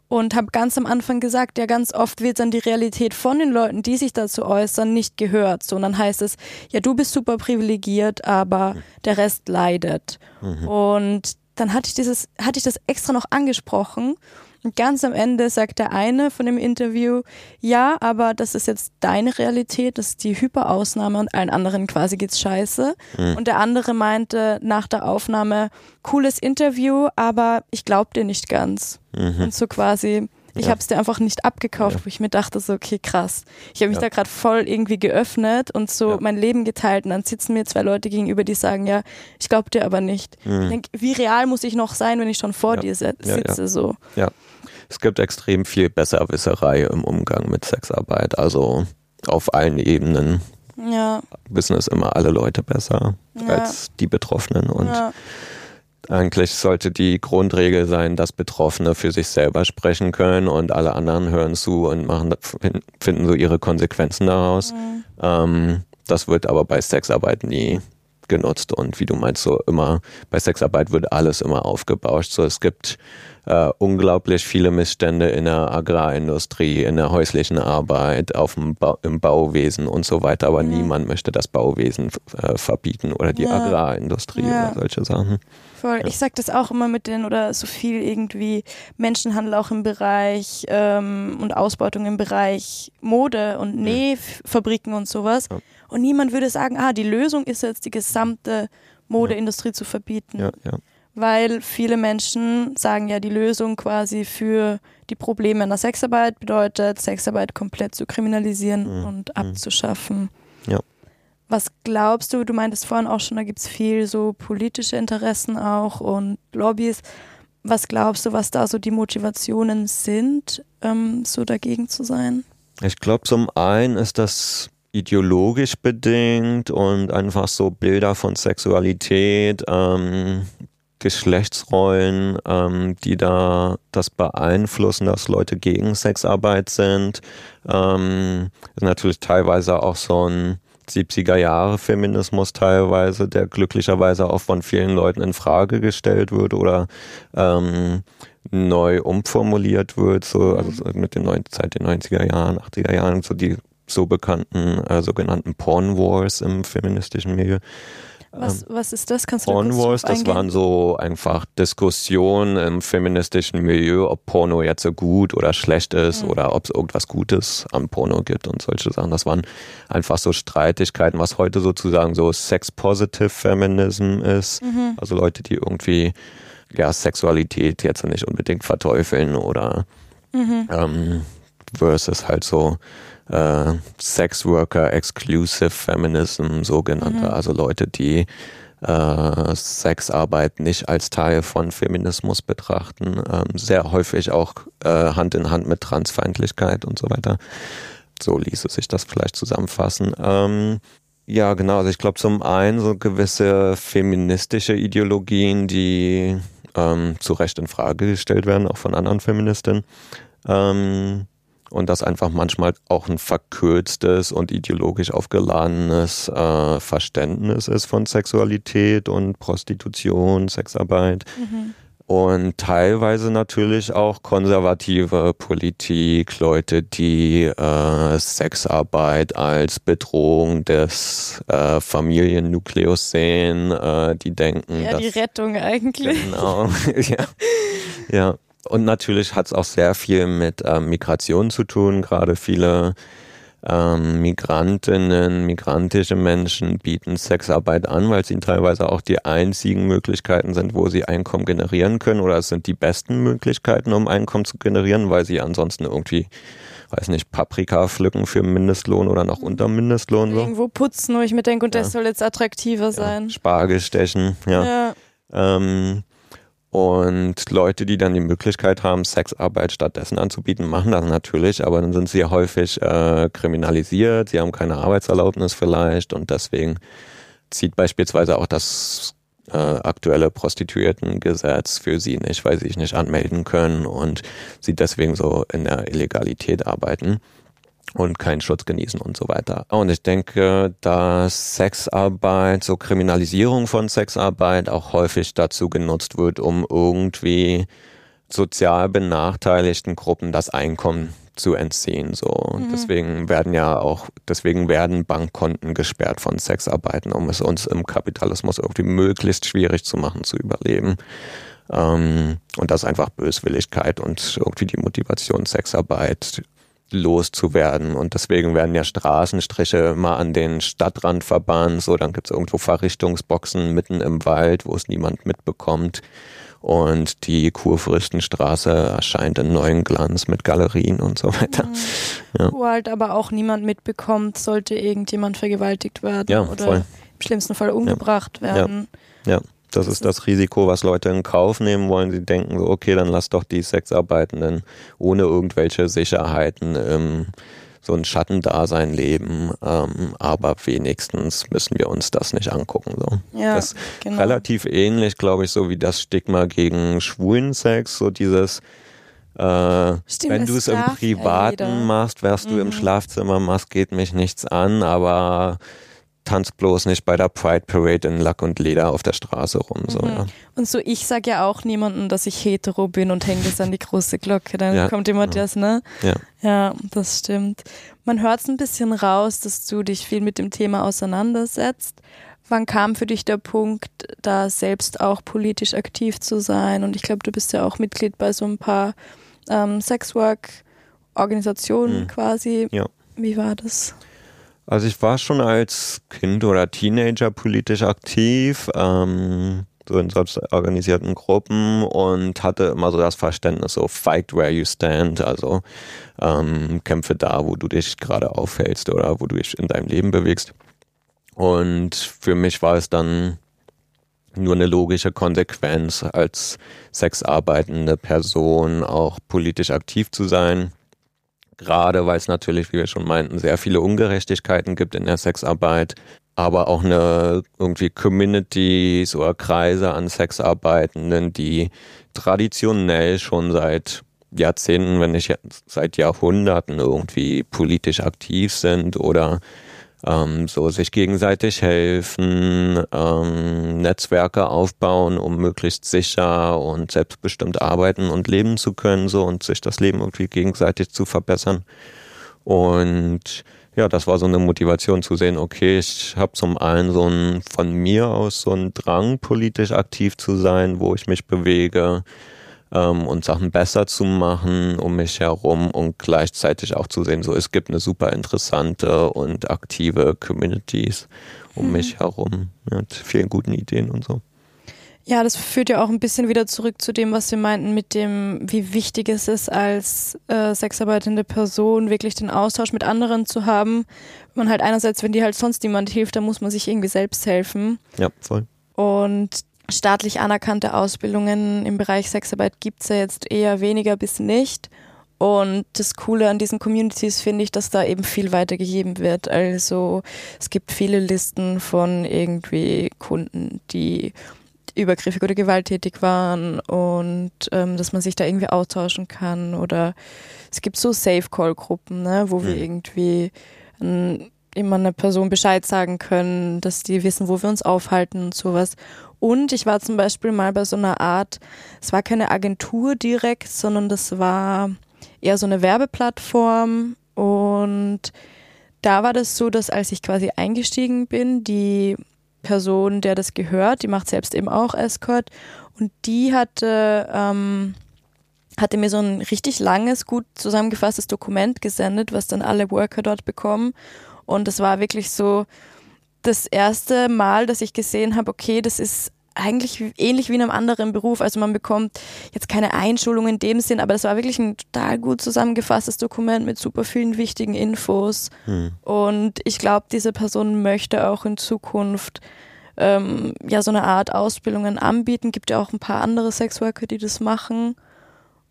und habe ganz am Anfang gesagt, ja, ganz oft wird dann die Realität von den Leuten, die sich dazu äußern, nicht gehört. So, und dann heißt es, ja, du bist super privilegiert, aber der Rest leidet. Mhm. Und dann hatte ich dieses, hatte ich das extra noch angesprochen und ganz am Ende sagt der eine von dem Interview, ja, aber das ist jetzt deine Realität, das ist die Hyperausnahme und allen anderen quasi geht's scheiße. Mhm. Und der andere meinte nach der Aufnahme, cooles Interview, aber ich glaub dir nicht ganz. Mhm. Und so quasi, ich ja. habe es dir einfach nicht abgekauft, ja. wo ich mir dachte, so, okay, krass. Ich habe mich ja. da gerade voll irgendwie geöffnet und so ja. mein Leben geteilt. Und dann sitzen mir zwei Leute gegenüber, die sagen, ja, ich glaube dir aber nicht. Mhm. Ich denk, wie real muss ich noch sein, wenn ich schon vor dir sitze? So. Ja es gibt extrem viel Besserwisserei im Umgang mit Sexarbeit. Also auf allen Ebenen Ja, wissen es immer alle Leute besser Ja. als die Betroffenen. Und ja, eigentlich sollte die Grundregel sein, dass Betroffene für sich selber sprechen können und alle anderen hören zu und machen, finden so ihre Konsequenzen daraus. Mhm. Ähm, das wird aber bei Sexarbeit nie genutzt und wie du meinst, so immer bei Sexarbeit wird alles immer aufgebauscht. So es gibt äh, unglaublich viele Missstände in der Agrarindustrie, in der häuslichen Arbeit, auf dem ba im Bauwesen und so weiter, aber Mhm. niemand möchte das Bauwesen äh, verbieten oder die Ja. Agrarindustrie Ja. oder solche Sachen. voll. Ich sag das auch immer mit den, oder so viel irgendwie Menschenhandel auch im Bereich ähm, und Ausbeutung im Bereich Mode und Nähfabriken und sowas. Ja. Und niemand würde sagen, ah, die Lösung ist jetzt die gesamte Modeindustrie zu verbieten. Ja, ja. Weil viele Menschen sagen ja, die Lösung quasi für die Probleme in der Sexarbeit bedeutet, Sexarbeit komplett zu kriminalisieren Mhm. und Mhm. abzuschaffen. Ja. Was glaubst du, du meintest vorhin auch schon, da gibt es viel so politische Interessen auch und Lobbys. Was glaubst du, was da so die Motivationen sind, ähm, so dagegen zu sein? Ich glaube, zum einen ist das ideologisch bedingt und einfach so Bilder von Sexualität, ähm, Geschlechtsrollen, ähm, die da das beeinflussen, dass Leute gegen Sexarbeit sind. Ähm, ist natürlich teilweise auch so ein 70er Jahre Feminismus teilweise, der glücklicherweise auch von vielen Leuten in Frage gestellt wird oder ähm, neu umformuliert wird, so also so mit den neun, seit den 90er Jahren, 80er Jahren, so die so bekannten äh, sogenannten Porn Wars im feministischen Milieu. Was, was ist das? Kannst du da Porn kurz Wars, das waren so einfach Diskussionen im feministischen Milieu, ob Porno jetzt so gut oder schlecht ist Mhm. oder ob es irgendwas Gutes am Porno gibt und solche Sachen. Das waren einfach so Streitigkeiten, was heute sozusagen so Sex-Positive Feminism ist. Mhm. Also Leute, die irgendwie ja, Sexualität jetzt nicht unbedingt verteufeln oder Mhm. ähm, versus halt so äh, Sex Worker Exclusive Feminism, sogenannte, Mhm. also Leute, die äh, Sexarbeit nicht als Teil von Feminismus betrachten, ähm, sehr häufig auch äh, Hand in Hand mit Transfeindlichkeit und so weiter. So ließe sich das vielleicht zusammenfassen. Ähm, ja, genau. Also ich glaube zum einen so gewisse feministische Ideologien, die ähm, zu Recht in Frage gestellt werden, auch von anderen Feministinnen. Ähm, und das einfach manchmal auch ein verkürztes und ideologisch aufgeladenes äh, Verständnis ist von Sexualität und Prostitution, Sexarbeit. Mhm. Und teilweise natürlich auch konservative Politik, Leute, die äh, Sexarbeit als Bedrohung des äh, Familiennukleus sehen, äh, die denken, Ja, dass die Rettung eigentlich. Genau, [LAUGHS] ja. ja. Und natürlich hat es auch sehr viel mit ähm, Migration zu tun. Gerade viele ähm, Migrantinnen, migrantische Menschen bieten Sexarbeit an, weil es ihnen teilweise auch die einzigen Möglichkeiten sind, wo sie Einkommen generieren können. Oder es sind die besten Möglichkeiten, um Einkommen zu generieren, weil sie ansonsten irgendwie, weiß nicht, Paprika pflücken für Mindestlohn oder noch unter Mindestlohn. So. Irgendwo putzen, wo ich mir denke, und das Ja. soll jetzt attraktiver Ja, sein. Spargel stechen, ja. ja. Ähm, und Leute, die dann die Möglichkeit haben, Sexarbeit stattdessen anzubieten, machen das natürlich, aber dann sind sie häufig äh, kriminalisiert, sie haben keine Arbeitserlaubnis vielleicht und deswegen zieht beispielsweise auch das äh, aktuelle Prostituiertengesetz für sie nicht, weil sie sich nicht anmelden können und sie deswegen so in der Illegalität arbeiten und keinen Schutz genießen und so weiter. Und ich denke, dass Sexarbeit, so Kriminalisierung von Sexarbeit auch häufig dazu genutzt wird, um irgendwie sozial benachteiligten Gruppen das Einkommen zu entziehen. So. Und Mhm. deswegen werden ja auch, deswegen werden Bankkonten gesperrt von Sexarbeiten, um es uns im Kapitalismus irgendwie möglichst schwierig zu machen, zu überleben. Ähm, und das ist einfach Böswilligkeit und irgendwie die Motivation, Sexarbeit loszuwerden. Und deswegen werden ja Straßenstriche mal an den Stadtrand verbannt. So, dann gibt es irgendwo Verrichtungsboxen mitten im Wald, wo es niemand mitbekommt. Und die Kurfürstenstraße erscheint in neuen Glanz mit Galerien und so weiter. Ja. Wo halt aber auch niemand mitbekommt, sollte irgendjemand vergewaltigt werden Ja, oder voll. im schlimmsten Fall umgebracht werden. Das ist das Risiko, was Leute in Kauf nehmen wollen. Sie denken so, okay, dann lass doch die Sexarbeitenden ohne irgendwelche Sicherheiten im so ein Schattendasein leben, ähm, aber wenigstens müssen wir uns das nicht angucken. So. Ja, das ist genau. relativ ähnlich, glaube ich, so wie das Stigma gegen schwulen Sex, so dieses äh, Stimmt, wenn du es im Privaten jeder. machst, wärst du im Mhm. Schlafzimmer machst, geht mich nichts an, aber tanz bloß nicht bei der Pride Parade in Lack und Leder auf der Straße rum. So, Mhm. ja. Und so, ich sage ja auch niemandem, dass ich hetero bin und hänge das an die große Glocke. Dann Ja, kommt immer ja. das, ne? Ja. Ja, das stimmt. Man hört es ein bisschen raus, dass du dich viel mit dem Thema auseinandersetzt. Wann kam für dich der Punkt, da selbst auch politisch aktiv zu sein? Und ich glaube, du bist ja auch Mitglied bei so ein paar ähm, Sexwork-Organisationen Mhm. quasi. Ja. Wie war das? Also ich war schon als Kind oder Teenager politisch aktiv, ähm, so in selbstorganisierten Gruppen und hatte immer so das Verständnis, so fight where you stand, also ähm, kämpfe da, wo du dich gerade aufhältst oder wo du dich in deinem Leben bewegst. Und für mich war es dann nur eine logische Konsequenz, als sexarbeitende Person auch politisch aktiv zu sein. Gerade weil es natürlich, wie wir schon meinten, sehr viele Ungerechtigkeiten gibt in der Sexarbeit, aber auch eine irgendwie Communities oder Kreise an Sexarbeitenden, die traditionell schon seit Jahrzehnten, wenn nicht seit Jahrhunderten irgendwie politisch aktiv sind oder ähm, so sich gegenseitig helfen, ähm, Netzwerke aufbauen, um möglichst sicher und selbstbestimmt arbeiten und leben zu können, so und sich das Leben irgendwie gegenseitig zu verbessern. Und ja, das war so eine Motivation zu sehen, okay, ich habe zum einen so ein von mir aus so einen Drang, politisch aktiv zu sein, wo ich mich bewege ähm, und Sachen besser zu machen um mich herum und gleichzeitig auch zu sehen, so es gibt eine super interessante und aktive Communities um Mhm. mich herum mit vielen guten Ideen und so. Ja, das führt ja auch ein bisschen wieder zurück zu dem, was wir meinten, mit dem, wie wichtig es ist, als äh, sexarbeitende Person wirklich den Austausch mit anderen zu haben. Man halt einerseits, wenn dir halt sonst niemand hilft, dann muss man sich irgendwie selbst helfen. Ja, voll. Und staatlich anerkannte Ausbildungen im Bereich Sexarbeit gibt's ja jetzt eher weniger bis nicht. Und das Coole an diesen Communities finde ich, dass da eben viel weitergegeben wird. Also es gibt viele Listen von irgendwie Kunden, die übergriffig oder gewalttätig waren und ähm, dass man sich da irgendwie austauschen kann. Oder es gibt so Safe-Call-Gruppen, ne, wo wir Mhm. irgendwie ähm, immer einer Person Bescheid sagen können, dass die wissen, wo wir uns aufhalten und sowas. Und ich war zum Beispiel mal bei so einer Art, es war keine Agentur direkt, sondern das war eher so eine Werbeplattform. Und da war das so, dass als ich quasi eingestiegen bin, die Person, der das gehört, die macht selbst eben auch Escort und die hatte, ähm, hatte mir so ein richtig langes, gut zusammengefasstes Dokument gesendet, was dann alle Worker dort bekommen. Und es war wirklich so das erste Mal, dass ich gesehen habe, okay, das ist eigentlich ähnlich wie in einem anderen Beruf. Also man bekommt jetzt keine Einschulung in dem Sinn, aber das war wirklich ein total gut zusammengefasstes Dokument mit super vielen wichtigen Infos. Hm. Und ich glaube, diese Person möchte auch in Zukunft ähm, ja so eine Art Ausbildungen anbieten. Gibt ja auch ein paar andere Sexworker, die das machen.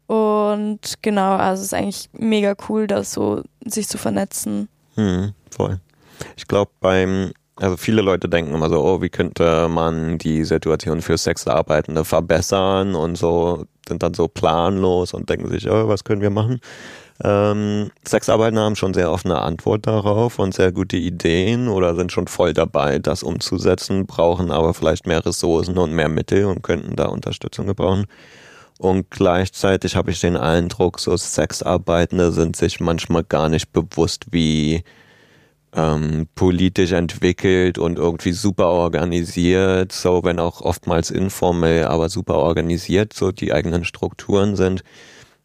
Und genau, also es ist eigentlich mega cool, da so sich zu vernetzen. Hm, voll. Ich glaube, beim, also viele Leute denken immer so, oh, wie könnte man die Situation für Sexarbeitende verbessern und so, sind dann so planlos und denken sich, oh, was können wir machen? Ähm, Sexarbeitende haben schon sehr oft eine Antwort darauf und sehr gute Ideen oder sind schon voll dabei, das umzusetzen, brauchen aber vielleicht mehr Ressourcen und mehr Mittel und könnten da Unterstützung gebrauchen. Und gleichzeitig habe ich den Eindruck, so Sexarbeitende sind sich manchmal gar nicht bewusst, wie ähm, politisch entwickelt und irgendwie super organisiert, so wenn auch oftmals informell, aber super organisiert so die eigenen Strukturen sind.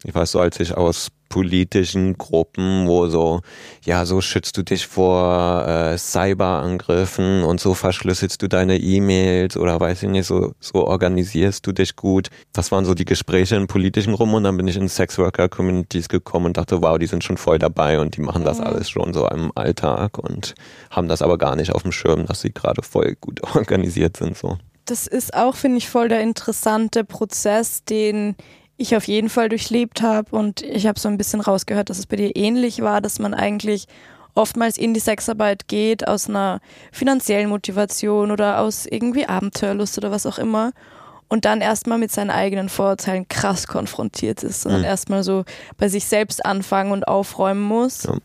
Ich weiß so, als ich aus politischen Gruppen, wo so, ja, so schützt du dich vor äh, Cyberangriffen und so verschlüsselst du deine E-Mails oder weiß ich nicht, so, so organisierst du dich gut. Das waren so die Gespräche in politischen Rum und dann bin ich in Sexworker-Communities gekommen und dachte, wow, die sind schon voll dabei und die machen das Mhm. alles schon so im Alltag und haben das aber gar nicht auf dem Schirm, dass sie gerade voll gut [LAUGHS] organisiert sind, so. das ist auch, finde ich, voll der interessante Prozess, den ich auf jeden Fall durchlebt habe. Und ich habe so ein bisschen rausgehört, dass es bei dir ähnlich war, dass man eigentlich oftmals in die Sexarbeit geht aus einer finanziellen Motivation oder aus irgendwie Abenteuerlust oder was auch immer und dann erstmal mit seinen eigenen Vorurteilen krass konfrontiert ist und mhm. erstmal so bei sich selbst anfangen und aufräumen muss. Ja.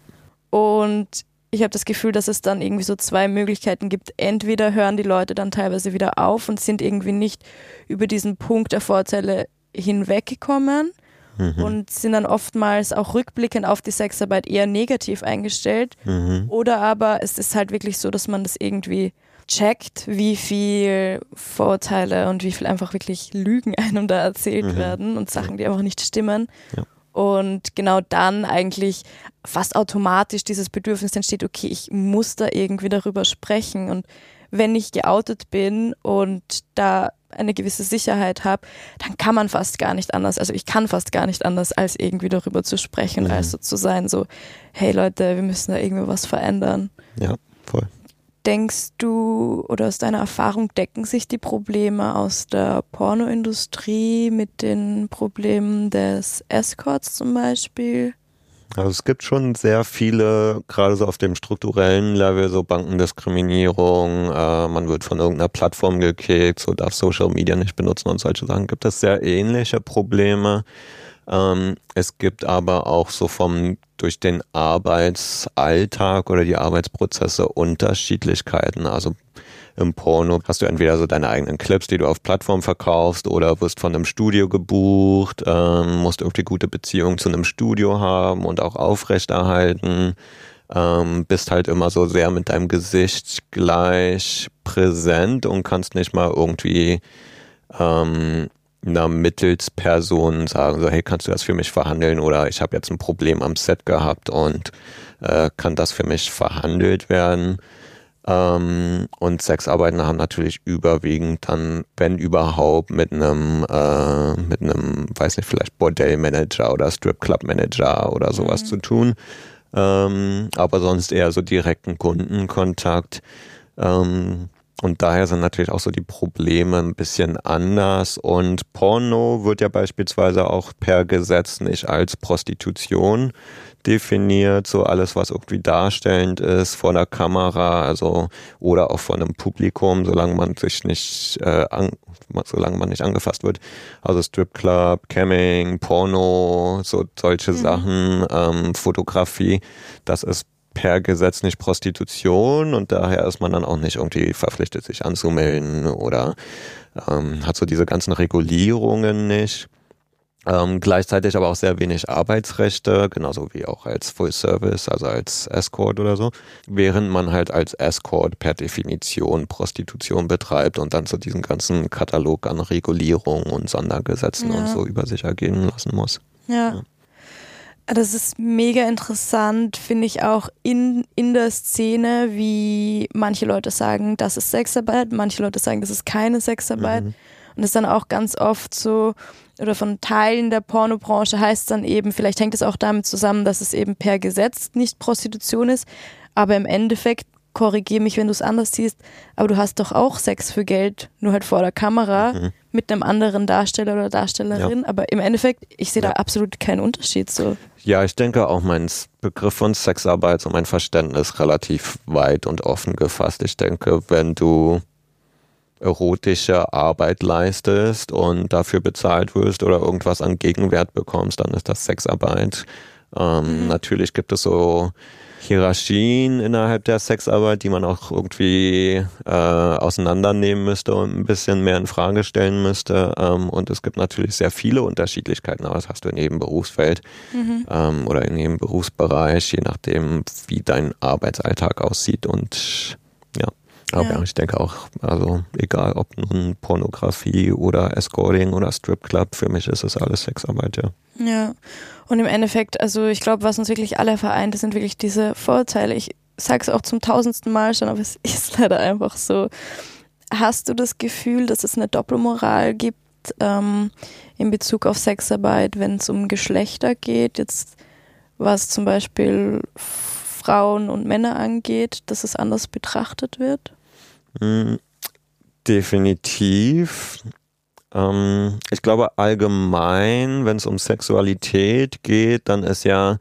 Und ich habe das Gefühl, dass es dann irgendwie so zwei Möglichkeiten gibt. Entweder hören die Leute dann teilweise wieder auf und sind irgendwie nicht über diesen Punkt der Vorteile hinweggekommen mhm. und sind dann oftmals auch rückblickend auf die Sexarbeit eher negativ eingestellt. Mhm. Oder aber es ist halt wirklich so, dass man das irgendwie checkt, wie viel Vorurteile und wie viel einfach wirklich Lügen [LAUGHS] einem da erzählt mhm. werden und Sachen, die einfach nicht stimmen. Ja. Und genau dann eigentlich fast automatisch dieses Bedürfnis entsteht, okay, ich muss da irgendwie darüber sprechen. Und wenn ich geoutet bin und da eine gewisse Sicherheit habe, dann kann man fast gar nicht anders. Also ich kann fast gar nicht anders, als irgendwie darüber zu sprechen, mhm. als so zu sein, so, hey Leute, wir müssen da irgendwie was verändern. Ja, voll. Denkst du oder aus deiner Erfahrung decken sich die Probleme aus der Pornoindustrie mit den Problemen des Escorts zum Beispiel? Also es gibt schon sehr viele, gerade so auf dem strukturellen Level, so Bankendiskriminierung, äh, man wird von irgendeiner Plattform gekickt, so darf Social Media nicht benutzen und solche Sachen. Gibt es sehr ähnliche Probleme. Ähm, es gibt aber auch so vom durch den Arbeitsalltag oder die Arbeitsprozesse Unterschiedlichkeiten. Also im Porno hast du entweder so deine eigenen Clips, die du auf Plattform verkaufst, oder wirst von einem Studio gebucht, ähm, musst irgendwie gute Beziehungen zu einem Studio haben und auch aufrechterhalten. Ähm, bist halt immer so sehr mit deinem Gesicht gleich präsent und kannst nicht mal irgendwie ähm, einer Mittelsperson sagen, so hey, kannst du das für mich verhandeln oder ich habe jetzt ein Problem am Set gehabt und äh, kann das für mich verhandelt werden. Ähm, und Sexarbeiter haben natürlich überwiegend dann, wenn überhaupt, mit einem, äh, mit einem, weiß nicht, vielleicht Bordellmanager oder Stripclub-Manager oder sowas mhm. zu tun. Ähm, aber sonst eher so direkten Kundenkontakt. Ähm, und daher sind natürlich auch so die Probleme ein bisschen anders. Und Porno wird ja beispielsweise auch per Gesetz nicht als Prostitution definiert, so alles, was irgendwie darstellend ist vor der Kamera, also oder auch vor einem Publikum, solange man sich nicht, äh, an, solange man nicht angefasst wird. Also Stripclub, Camming, Porno, so solche mhm. Sachen, ähm, Fotografie, das ist per Gesetz nicht Prostitution und daher ist man dann auch nicht irgendwie verpflichtet, sich anzumelden oder ähm, hat so diese ganzen Regulierungen nicht. Ähm, gleichzeitig aber auch sehr wenig Arbeitsrechte, genauso wie auch als Full Service, also als Escort oder so, während man halt als Escort per Definition Prostitution betreibt und dann so diesen ganzen Katalog an Regulierungen und Sondergesetzen ja. und so über sich ergehen lassen muss. Ja. ja. Das ist mega interessant, finde ich auch in, in der Szene, wie manche Leute sagen, das ist Sexarbeit, manche Leute sagen, das ist keine Sexarbeit. Mhm. Und es ist dann auch ganz oft so, oder von Teilen der Pornobranche heißt es dann eben, vielleicht hängt es auch damit zusammen, dass es eben per Gesetz nicht Prostitution ist, aber im Endeffekt, korrigiere mich, wenn du es anders siehst, aber du hast doch auch Sex für Geld, nur halt vor der Kamera mhm. mit einem anderen Darsteller oder Darstellerin, ja. aber im Endeffekt, ich sehe ja. da absolut keinen Unterschied so. Ja, ich denke auch mein Begriff von Sexarbeit und mein Verständnis relativ weit und offen gefasst. Ich denke, wenn du erotische Arbeit leistest und dafür bezahlt wirst oder irgendwas an Gegenwert bekommst, dann ist das Sexarbeit. Ähm, mhm. Natürlich gibt es so Hierarchien innerhalb der Sexarbeit, die man auch irgendwie äh, auseinandernehmen müsste und ein bisschen mehr in Frage stellen müsste. Ähm, und es gibt natürlich sehr viele Unterschiedlichkeiten, aber das hast du in jedem Berufsfeld mhm. ähm, oder in jedem Berufsbereich, je nachdem, wie dein Arbeitsalltag aussieht und. Aber ja. ich denke auch, also egal ob nun Pornografie oder Escorting oder Stripclub, für mich ist es alles Sexarbeit, ja. Ja, und im Endeffekt, also ich glaube, was uns wirklich alle vereint, das sind wirklich diese Vorurteile. Ich sage es auch zum tausendsten Mal schon, aber es [LAUGHS] ist leider einfach so. Hast du das Gefühl, dass es eine Doppelmoral gibt ähm, in Bezug auf Sexarbeit, wenn es um Geschlechter geht? Jetzt was zum Beispiel Frauen und Männer angeht, dass es anders betrachtet wird? Hm, definitiv. Ähm, ich glaube allgemein, wenn es um Sexualität geht, dann ist ja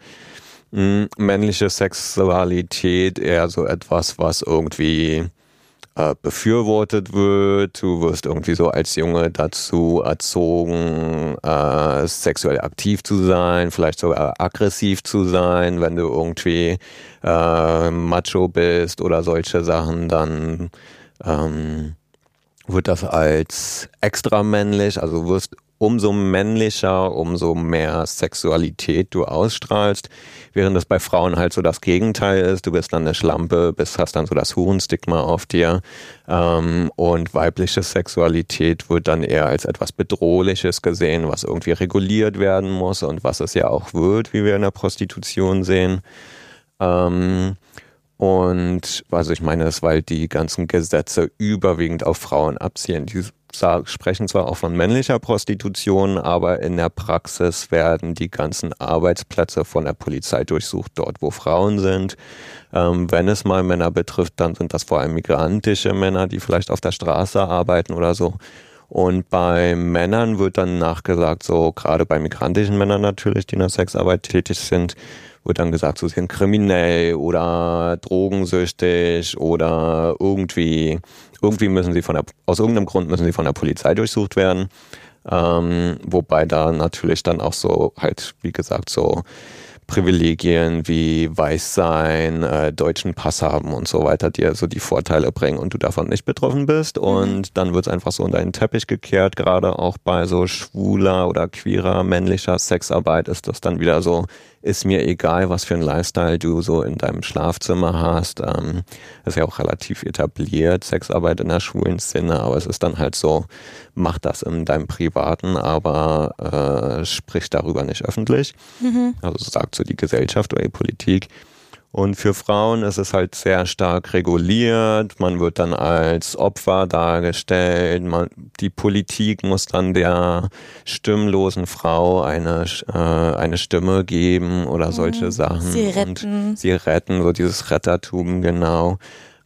mh, hm, männliche Sexualität eher so etwas, was irgendwie äh, befürwortet wird. Du wirst irgendwie so als Junge dazu erzogen, äh, sexuell aktiv zu sein, vielleicht sogar aggressiv zu sein. Wenn du irgendwie äh, macho bist oder solche Sachen, dann ähm, wird das als extra männlich, also wirst umso männlicher, umso mehr Sexualität du ausstrahlst, während das bei Frauen halt so das Gegenteil ist. Du bist dann eine Schlampe, bist, hast dann so das Hurenstigma auf dir ähm, und weibliche Sexualität wird dann eher als etwas Bedrohliches gesehen, was irgendwie reguliert werden muss und was es ja auch wird, wie wir in der Prostitution sehen. Ähm, und also ich meine, das, weil die ganzen Gesetze überwiegend auf Frauen abzielen. Die sprechen zwar auch von männlicher Prostitution, aber in der Praxis werden die ganzen Arbeitsplätze von der Polizei durchsucht, dort wo Frauen sind. Ähm, wenn es mal Männer betrifft, dann sind das vor allem migrantische Männer, die vielleicht auf der Straße arbeiten oder so. Und bei Männern wird dann nachgesagt, so gerade bei migrantischen Männern natürlich, die in der Sexarbeit tätig sind, wird dann gesagt, so sind kriminell oder drogensüchtig oder irgendwie, irgendwie müssen sie von der, aus irgendeinem Grund müssen sie von der Polizei durchsucht werden. Ähm, wobei da natürlich dann auch so halt, wie gesagt, so Privilegien wie Weißsein, äh, deutschen Pass haben und so weiter dir so die Vorteile bringen und du davon nicht betroffen bist. Mhm. Und dann wird es einfach so in deinen Teppich gekehrt. Gerade auch bei so schwuler oder queerer männlicher Sexarbeit ist das dann wieder so, ist mir egal, was für ein Lifestyle du so in deinem Schlafzimmer hast. Ähm, ist ja auch relativ etabliert, Sexarbeit in der schwulen Szene, aber es ist dann halt so, mach das in deinem Privaten, aber äh, sprich darüber nicht öffentlich. Mhm. Also sagt so die Gesellschaft oder die Politik. Und für Frauen ist es halt sehr stark reguliert. Man wird dann als Opfer dargestellt. Man, die Politik muss dann der stimmlosen Frau eine, äh, eine Stimme geben oder solche mhm. Sachen. Sie retten. Und sie retten, so dieses Rettertum, genau.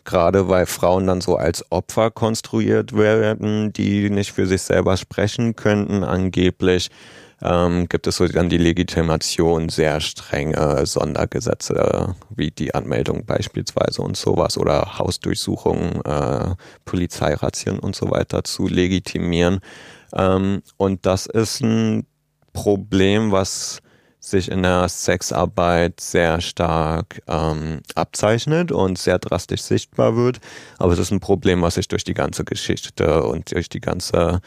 Gerade weil Frauen dann so als Opfer konstruiert werden, die nicht für sich selber sprechen könnten, angeblich ähm, gibt es so dann die Legitimation sehr strenge Sondergesetze, wie die Anmeldung beispielsweise und sowas oder Hausdurchsuchungen, äh, Polizeirazzien und so weiter zu legitimieren. Ähm, und das ist ein Problem, was sich in der Sexarbeit sehr stark ähm, abzeichnet und sehr drastisch sichtbar wird. Aber es ist ein Problem, was sich durch die ganze Geschichte und durch die ganze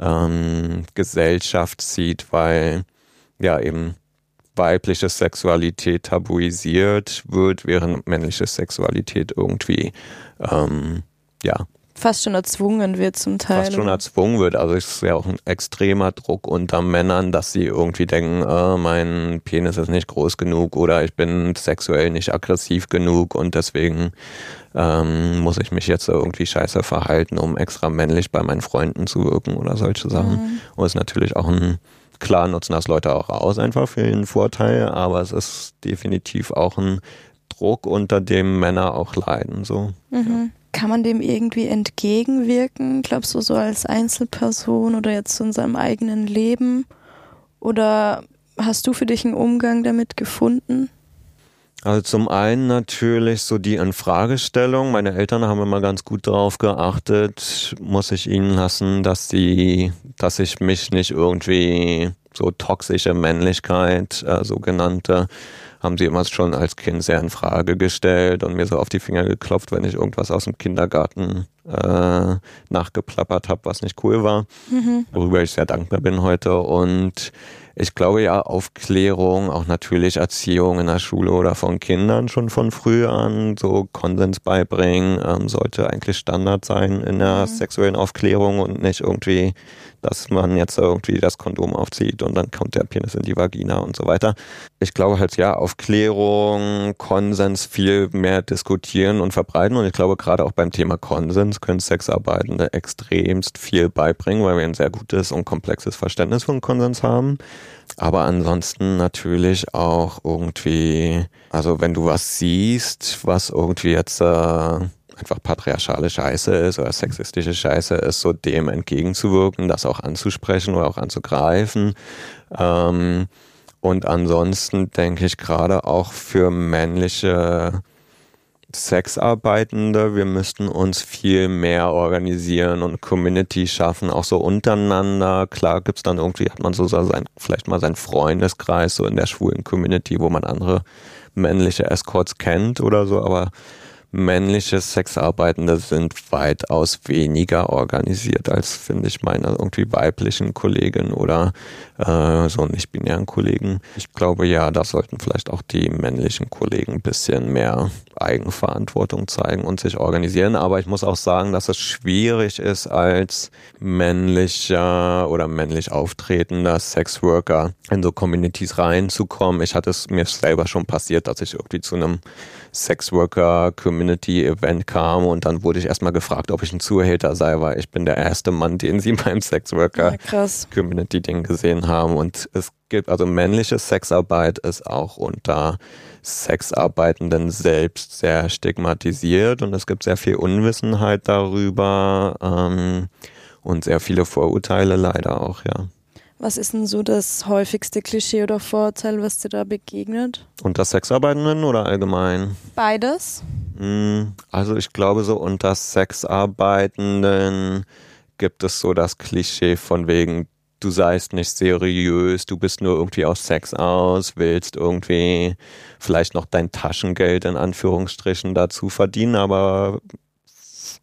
ähm, Gesellschaft zieht, weil ja eben weibliche Sexualität tabuisiert wird, während männliche Sexualität irgendwie ähm, ja fast schon erzwungen wird zum Teil. Fast schon erzwungen wird. Also es ist ja auch ein extremer Druck unter Männern, dass sie irgendwie denken, oh, mein Penis ist nicht groß genug oder ich bin sexuell nicht aggressiv genug und deswegen ähm, muss ich mich jetzt irgendwie scheiße verhalten, um extra männlich bei meinen Freunden zu wirken oder solche Sachen. Mhm. Und es ist natürlich auch ein klar nutzen das Leute auch aus einfach für den Vorteil, aber es ist definitiv auch ein Druck, unter dem Männer auch leiden. So. Mhm. Ja. Kann man dem irgendwie entgegenwirken? Glaubst du so als Einzelperson oder jetzt in seinem eigenen Leben? Oder hast du für dich einen Umgang damit gefunden? Also zum einen natürlich so die Infragestellung. Meine Eltern haben immer ganz gut darauf geachtet, muss ich ihnen lassen, dass sie, dass ich mich nicht irgendwie so toxische Männlichkeit, äh, sogenannte, haben sie immer schon als Kind sehr in Frage gestellt und mir so auf die Finger geklopft, wenn ich irgendwas aus dem Kindergarten äh, nachgeplappert habe, was nicht cool war, mhm. worüber ich sehr dankbar bin heute. Und ich glaube ja, Aufklärung, auch natürlich Erziehung in der Schule oder von Kindern schon von früh an, so Konsens beibringen, ähm, sollte eigentlich Standard sein in der mhm. sexuellen Aufklärung und nicht irgendwie dass man jetzt irgendwie das Kondom aufzieht und dann kommt der Penis in die Vagina und so weiter. Ich glaube halt ja, Aufklärung, Konsens viel mehr diskutieren und verbreiten und ich glaube gerade auch beim Thema Konsens können Sexarbeitende extremst viel beibringen, weil wir ein sehr gutes und komplexes Verständnis von Konsens haben. Aber ansonsten natürlich auch irgendwie, also wenn du was siehst, was irgendwie jetzt äh, einfach patriarchale Scheiße ist oder sexistische Scheiße ist, so dem entgegenzuwirken, das auch anzusprechen oder auch anzugreifen. Ähm, und ansonsten denke ich gerade auch für männliche Sexarbeitende, wir müssten uns viel mehr organisieren und Community schaffen, auch so untereinander. Klar gibt's dann irgendwie, hat man so sein, vielleicht mal seinen Freundeskreis so in der schwulen Community, wo man andere männliche Escorts kennt oder so, aber männliche Sexarbeitende sind weitaus weniger organisiert als, finde ich, meine irgendwie weiblichen Kollegen oder äh, so nicht-binären Kollegen. Ich glaube ja, da sollten vielleicht auch die männlichen Kollegen ein bisschen mehr Eigenverantwortung zeigen und sich organisieren. Aber ich muss auch sagen, dass es schwierig ist, als männlicher oder männlich auftretender Sexworker in so Communities reinzukommen. Ich hatte es mir selber schon passiert, dass ich irgendwie zu einem Sexworker Community Event kam und dann wurde ich erstmal gefragt, ob ich ein Zuhälter sei, weil ich bin der erste Mann, den sie [LAUGHS] beim Sexworker ja, Haben und es gibt also männliche Sexarbeit ist auch unter Sexarbeitenden selbst sehr stigmatisiert und es gibt sehr viel Unwissenheit darüber ähm, und sehr viele Vorurteile leider auch, ja. Was ist denn so das häufigste Klischee oder Vorurteil, was dir da begegnet? Unter Sexarbeitenden oder allgemein? Beides. Hm, also ich glaube, so unter Sexarbeitenden gibt es so das Klischee von wegen, du seist nicht seriös, du bist nur irgendwie aus Sex aus, willst irgendwie vielleicht noch dein Taschengeld in Anführungsstrichen dazu verdienen, aber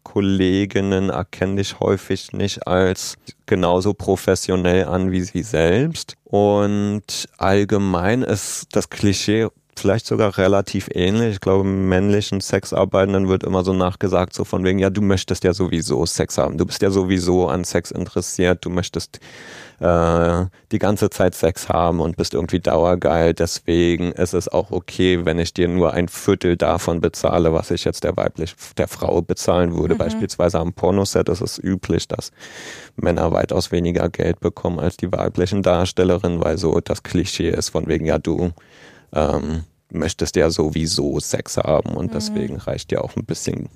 Kolleginnen erkennen dich häufig nicht als genauso professionell an wie sie selbst. Und allgemein ist das Klischee vielleicht sogar relativ ähnlich. Ich glaube, männlichen Sexarbeitenden wird immer so nachgesagt, so von wegen, ja, du möchtest ja sowieso Sex haben, du bist ja sowieso an Sex interessiert, du möchtest äh, die ganze Zeit Sex haben und bist irgendwie dauergeil. Deswegen ist es auch okay, wenn ich dir nur ein Viertel davon bezahle, was ich jetzt der weiblich, der Frau bezahlen würde. Mhm. Beispielsweise am Pornoset ist es üblich, dass Männer weitaus weniger Geld bekommen als die weiblichen Darstellerinnen, weil so das Klischee ist von wegen, ja, du ähm, möchtest ja sowieso Sex haben und mhm. deswegen reicht ja auch ein bisschen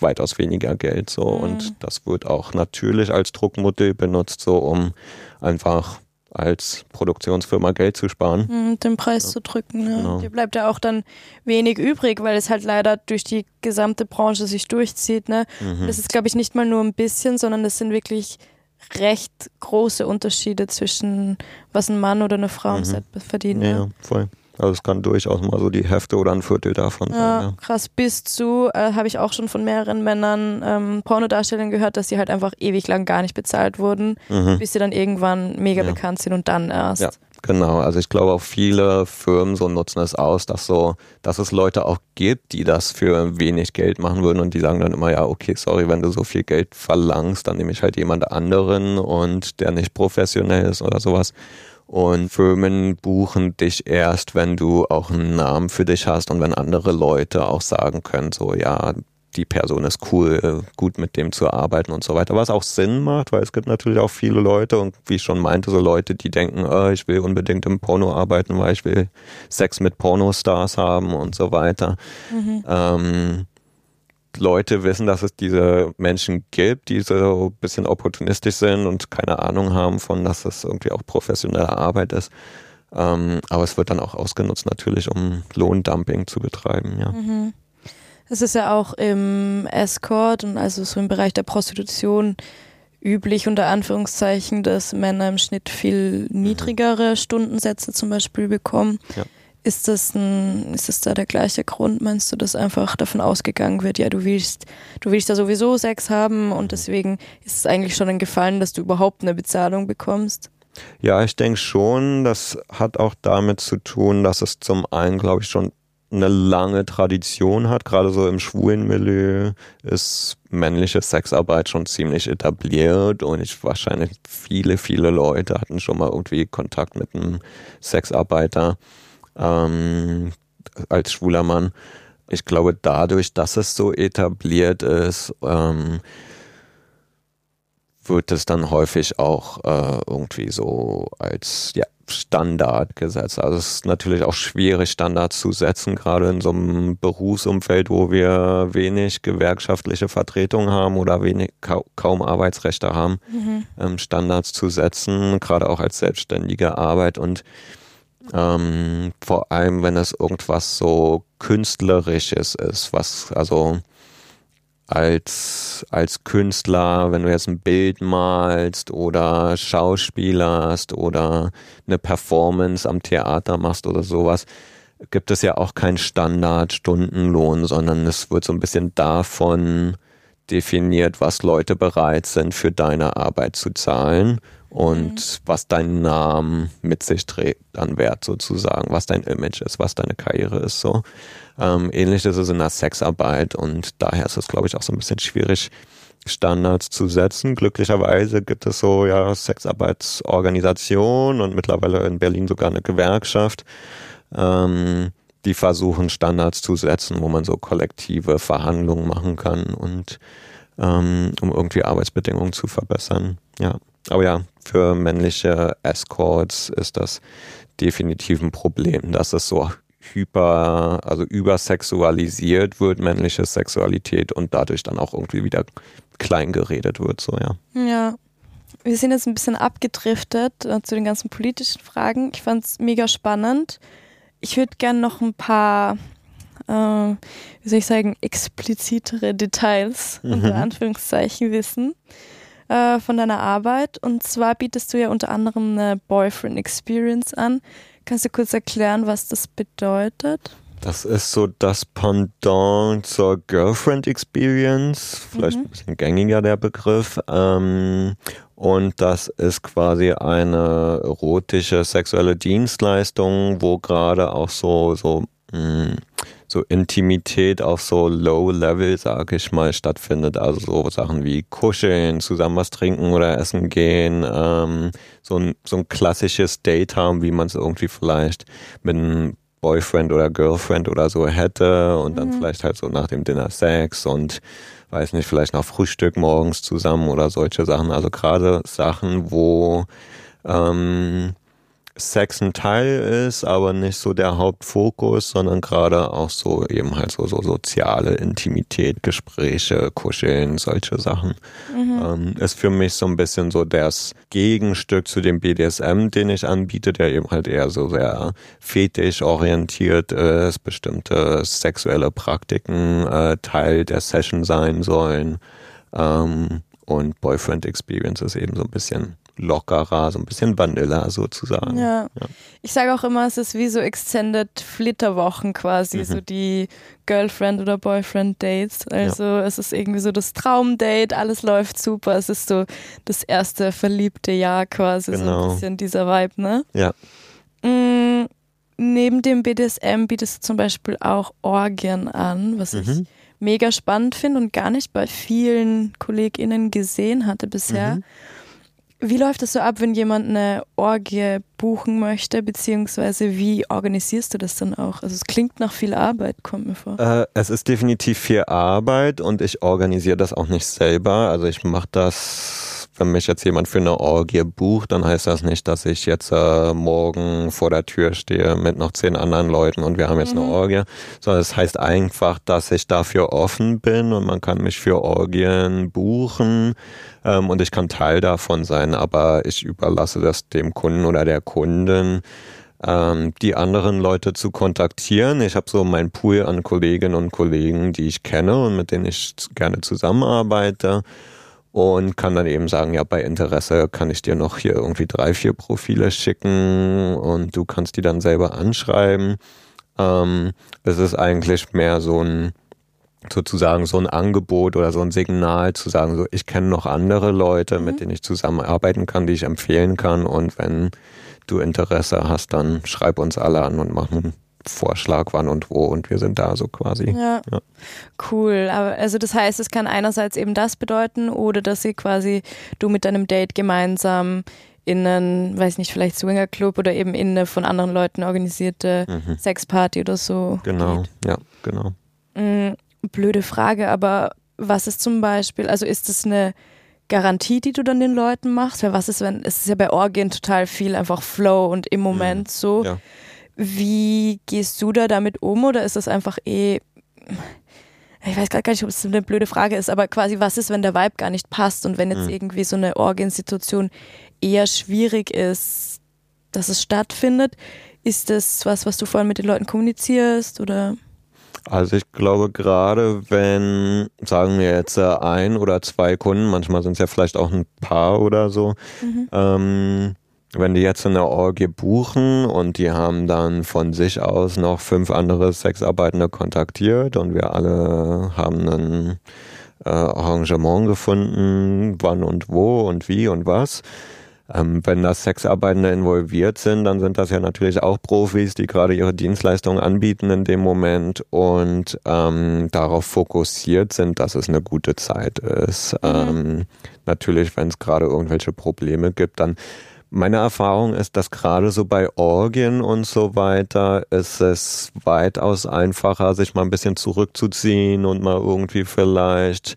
weitaus weniger Geld so mhm. und das wird auch natürlich als Druckmodell benutzt, so um einfach als Produktionsfirma Geld zu sparen. Mhm, den Preis ja. zu drücken. Ja. Genau. Dir bleibt ja auch dann wenig übrig, weil es halt leider durch die gesamte Branche sich durchzieht. Ne? Mhm. Das ist, glaube ich, nicht mal nur ein bisschen, sondern das sind wirklich recht große Unterschiede zwischen was ein Mann oder eine Frau mhm. im Set verdient. Ja, ja, voll. Also es kann durchaus mal so die Hälfte oder ein Viertel davon sein. Ja, krass. Bis zu, äh, habe ich auch schon von mehreren Männern ähm, Pornodarstellern gehört, dass sie halt einfach ewig lang gar nicht bezahlt wurden, mhm. bis sie dann irgendwann mega ja. bekannt sind und dann erst. Ja, genau. Also ich glaube auch viele Firmen so nutzen es aus, dass so, dass es Leute auch gibt, die das für wenig Geld machen würden und die sagen dann immer, ja, okay, sorry, wenn du so viel Geld verlangst, dann nehme ich halt jemand anderen und der nicht professionell ist oder sowas. Und Firmen buchen dich erst, wenn du auch einen Namen für dich hast und wenn andere Leute auch sagen können, so ja, die Person ist cool, gut mit dem zu arbeiten und so weiter. Was auch Sinn macht, weil es gibt natürlich auch viele Leute und wie ich schon meinte, so Leute, die denken, oh, ich will unbedingt im Porno arbeiten, weil ich will Sex mit Pornostars haben und so weiter. Mhm. Ähm, Leute wissen, dass es diese Menschen gibt, die so ein bisschen opportunistisch sind und keine Ahnung haben von, dass das irgendwie auch professionelle Arbeit ist. Ähm, aber es wird dann auch ausgenutzt natürlich, um Lohndumping zu betreiben, ja. Mhm. Es ist ja auch im Escort und also so im Bereich der Prostitution üblich unter Anführungszeichen, dass Männer im Schnitt viel mhm. niedrigere Stundensätze zum Beispiel bekommen. Ja. Ist das, ein, ist das da der gleiche Grund, meinst du, dass einfach davon ausgegangen wird, ja, du willst, du willst da sowieso Sex haben und deswegen ist es eigentlich schon ein Gefallen, dass du überhaupt eine Bezahlung bekommst? Ja, ich denke schon, das hat auch damit zu tun, dass es zum einen, glaube ich, schon eine lange Tradition hat. Gerade so im schwulen Milieu ist männliche Sexarbeit schon ziemlich etabliert und ich wahrscheinlich viele, viele Leute hatten schon mal irgendwie Kontakt mit einem Sexarbeiter ähm, als schwuler Mann. Ich glaube, dadurch, dass es so etabliert ist, ähm, wird es dann häufig auch äh, irgendwie so als ja, Standard gesetzt. Also es ist natürlich auch schwierig, Standards zu setzen, gerade in so einem Berufsumfeld, wo wir wenig gewerkschaftliche Vertretung haben oder wenig kaum Arbeitsrechte haben, mhm. ähm, Standards zu setzen, gerade auch als selbstständige Arbeit und ähm, vor allem, wenn es irgendwas so künstlerisches ist, was also als, als Künstler, wenn du jetzt ein Bild malst oder Schauspieler hast oder eine Performance am Theater machst oder sowas, gibt es ja auch keinen Standard-Stundenlohn, sondern es wird so ein bisschen davon definiert, was Leute bereit sind, für deine Arbeit zu zahlen und mhm. was dein Name mit sich trägt an Wert sozusagen, was dein Image ist, was deine Karriere ist so. Ähm, ähnlich ist es in der Sexarbeit und daher ist es, glaube ich, auch so ein bisschen schwierig, Standards zu setzen. Glücklicherweise gibt es so ja Sexarbeitsorganisationen und mittlerweile in Berlin sogar eine Gewerkschaft, ähm, die versuchen Standards zu setzen, wo man so kollektive Verhandlungen machen kann und ähm, um irgendwie Arbeitsbedingungen zu verbessern. Ja, aber ja, für männliche Escorts ist das definitiv ein Problem, dass es so hyper, also übersexualisiert wird, männliche Sexualität und dadurch dann auch irgendwie wieder klein geredet wird, so ja. Ja. Wir sind jetzt ein bisschen abgedriftet äh, zu den ganzen politischen Fragen. Ich fand es mega spannend. Ich würde gerne noch ein paar, äh, wie soll ich sagen, explizitere Details mhm. unter Anführungszeichen wissen äh, von deiner Arbeit. Und zwar bietest du ja unter anderem eine Boyfriend Experience an. Kannst du kurz erklären, was das bedeutet? Das ist so das Pendant zur Girlfriend Experience, vielleicht mhm. ein bisschen gängiger der Begriff. Ähm, und das ist quasi eine erotische sexuelle Dienstleistung, wo gerade auch so, so mh, hm, so Intimität auf so Low-Level, sag ich mal, stattfindet. Also so Sachen wie kuscheln, zusammen was trinken oder essen gehen, ähm, so, ein, so ein klassisches Date haben, wie man es irgendwie vielleicht mit einem Boyfriend oder Girlfriend oder so hätte und dann mhm. vielleicht halt so nach dem Dinner Sex und weiß nicht, vielleicht noch Frühstück morgens zusammen oder solche Sachen. Also gerade Sachen, wo ähm, Sex ein Teil ist, aber nicht so der Hauptfokus, sondern gerade auch so eben halt so, so soziale Intimität, Gespräche, Kuscheln, solche Sachen. Mhm. Ähm, ist für mich so ein bisschen so das Gegenstück zu dem BDSM, den ich anbiete, der eben halt eher so sehr fetisch orientiert ist, bestimmte sexuelle Praktiken äh, Teil der Session sein sollen. Ähm, und Boyfriend Experience ist eben so ein bisschen lockerer, so ein bisschen Vanilla sozusagen. Ja. ja. Ich sage auch immer, es ist wie so Extended Flitterwochen quasi, mhm. so die Girlfriend- oder Boyfriend-Dates. Also ja. es ist irgendwie so das Traumdate, alles läuft super. Es ist so das erste verliebte Jahr quasi, genau. so ein genau. bisschen dieser Vibe, ne? Ja. Mhm. Neben dem BDSM bietest du zum Beispiel auch Orgien an, was mhm. ich mega spannend finde und gar nicht bei vielen KollegInnen gesehen hatte bisher. Mhm. Wie läuft das so ab, wenn jemand eine Orgie buchen möchte, beziehungsweise wie organisierst du das dann auch? Also es klingt nach viel Arbeit, kommt mir vor. Äh, es ist definitiv viel Arbeit und ich organisiere das auch nicht selber. Also ich mache das wenn mich jetzt jemand für eine Orgie bucht, dann heißt das nicht, dass ich jetzt äh, morgen vor der Tür stehe mit noch zehn anderen Leuten und wir haben jetzt mhm. eine Orgie, sondern es das heißt einfach, dass ich dafür offen bin und man kann mich für Orgien buchen ähm, und ich kann Teil davon sein, aber ich überlasse das dem Kunden oder der Kundin ähm, die anderen Leute zu kontaktieren. Ich habe so meinen Pool an Kolleginnen und Kollegen, die ich kenne und mit denen ich gerne zusammenarbeite und kann dann eben sagen, ja, bei Interesse kann ich dir noch hier irgendwie drei, vier Profile schicken und du kannst die dann selber anschreiben. Ähm, es ist eigentlich mehr so ein sozusagen so ein Angebot oder so ein Signal zu sagen, so ich kenne noch andere Leute, mit mhm. denen ich zusammenarbeiten kann, die ich empfehlen kann und wenn du Interesse hast, dann schreib uns alle an und machen Vorschlag, wann und wo und wir sind da so quasi. Ja. ja. Cool. Aber also das heißt, es kann einerseits eben das bedeuten oder dass sie quasi du mit deinem Date gemeinsam in einen, weiß nicht, vielleicht Swingerclub oder eben in eine von anderen Leuten organisierte mhm. Sexparty oder so. Genau, geht. ja, genau. Mhm, blöde Frage, aber was ist zum Beispiel, also ist das eine Garantie, die du dann den Leuten machst? Weil was ist, wenn, es ist ja bei Orgien total viel einfach Flow und im Moment mhm. so. Ja. Wie gehst du da damit um oder ist das einfach eh, ich weiß gar nicht, ob es eine blöde Frage ist, aber quasi, was ist, wenn der Vibe gar nicht passt und wenn jetzt mhm. irgendwie so eine Orgiensituation eher schwierig ist, dass es stattfindet? Ist das was, was du vorhin mit den Leuten kommunizierst oder? Also ich glaube gerade, wenn, sagen wir jetzt äh, ein oder zwei Kunden, manchmal sind es ja vielleicht auch ein paar oder so, mhm. ähm, wenn die jetzt eine Orgie buchen und die haben dann von sich aus noch fünf andere Sexarbeitende kontaktiert und wir alle haben ein äh, Arrangement gefunden, wann und wo und wie und was, ähm, wenn da Sexarbeitende involviert sind, dann sind das ja natürlich auch Profis, die gerade ihre Dienstleistungen anbieten in dem Moment und ähm, darauf fokussiert sind, dass es eine gute Zeit ist. Mhm. Ähm, natürlich, wenn es gerade irgendwelche Probleme gibt, dann meine Erfahrung ist, dass gerade so bei Orgien und so weiter ist es weitaus einfacher, sich mal ein bisschen zurückzuziehen und mal irgendwie vielleicht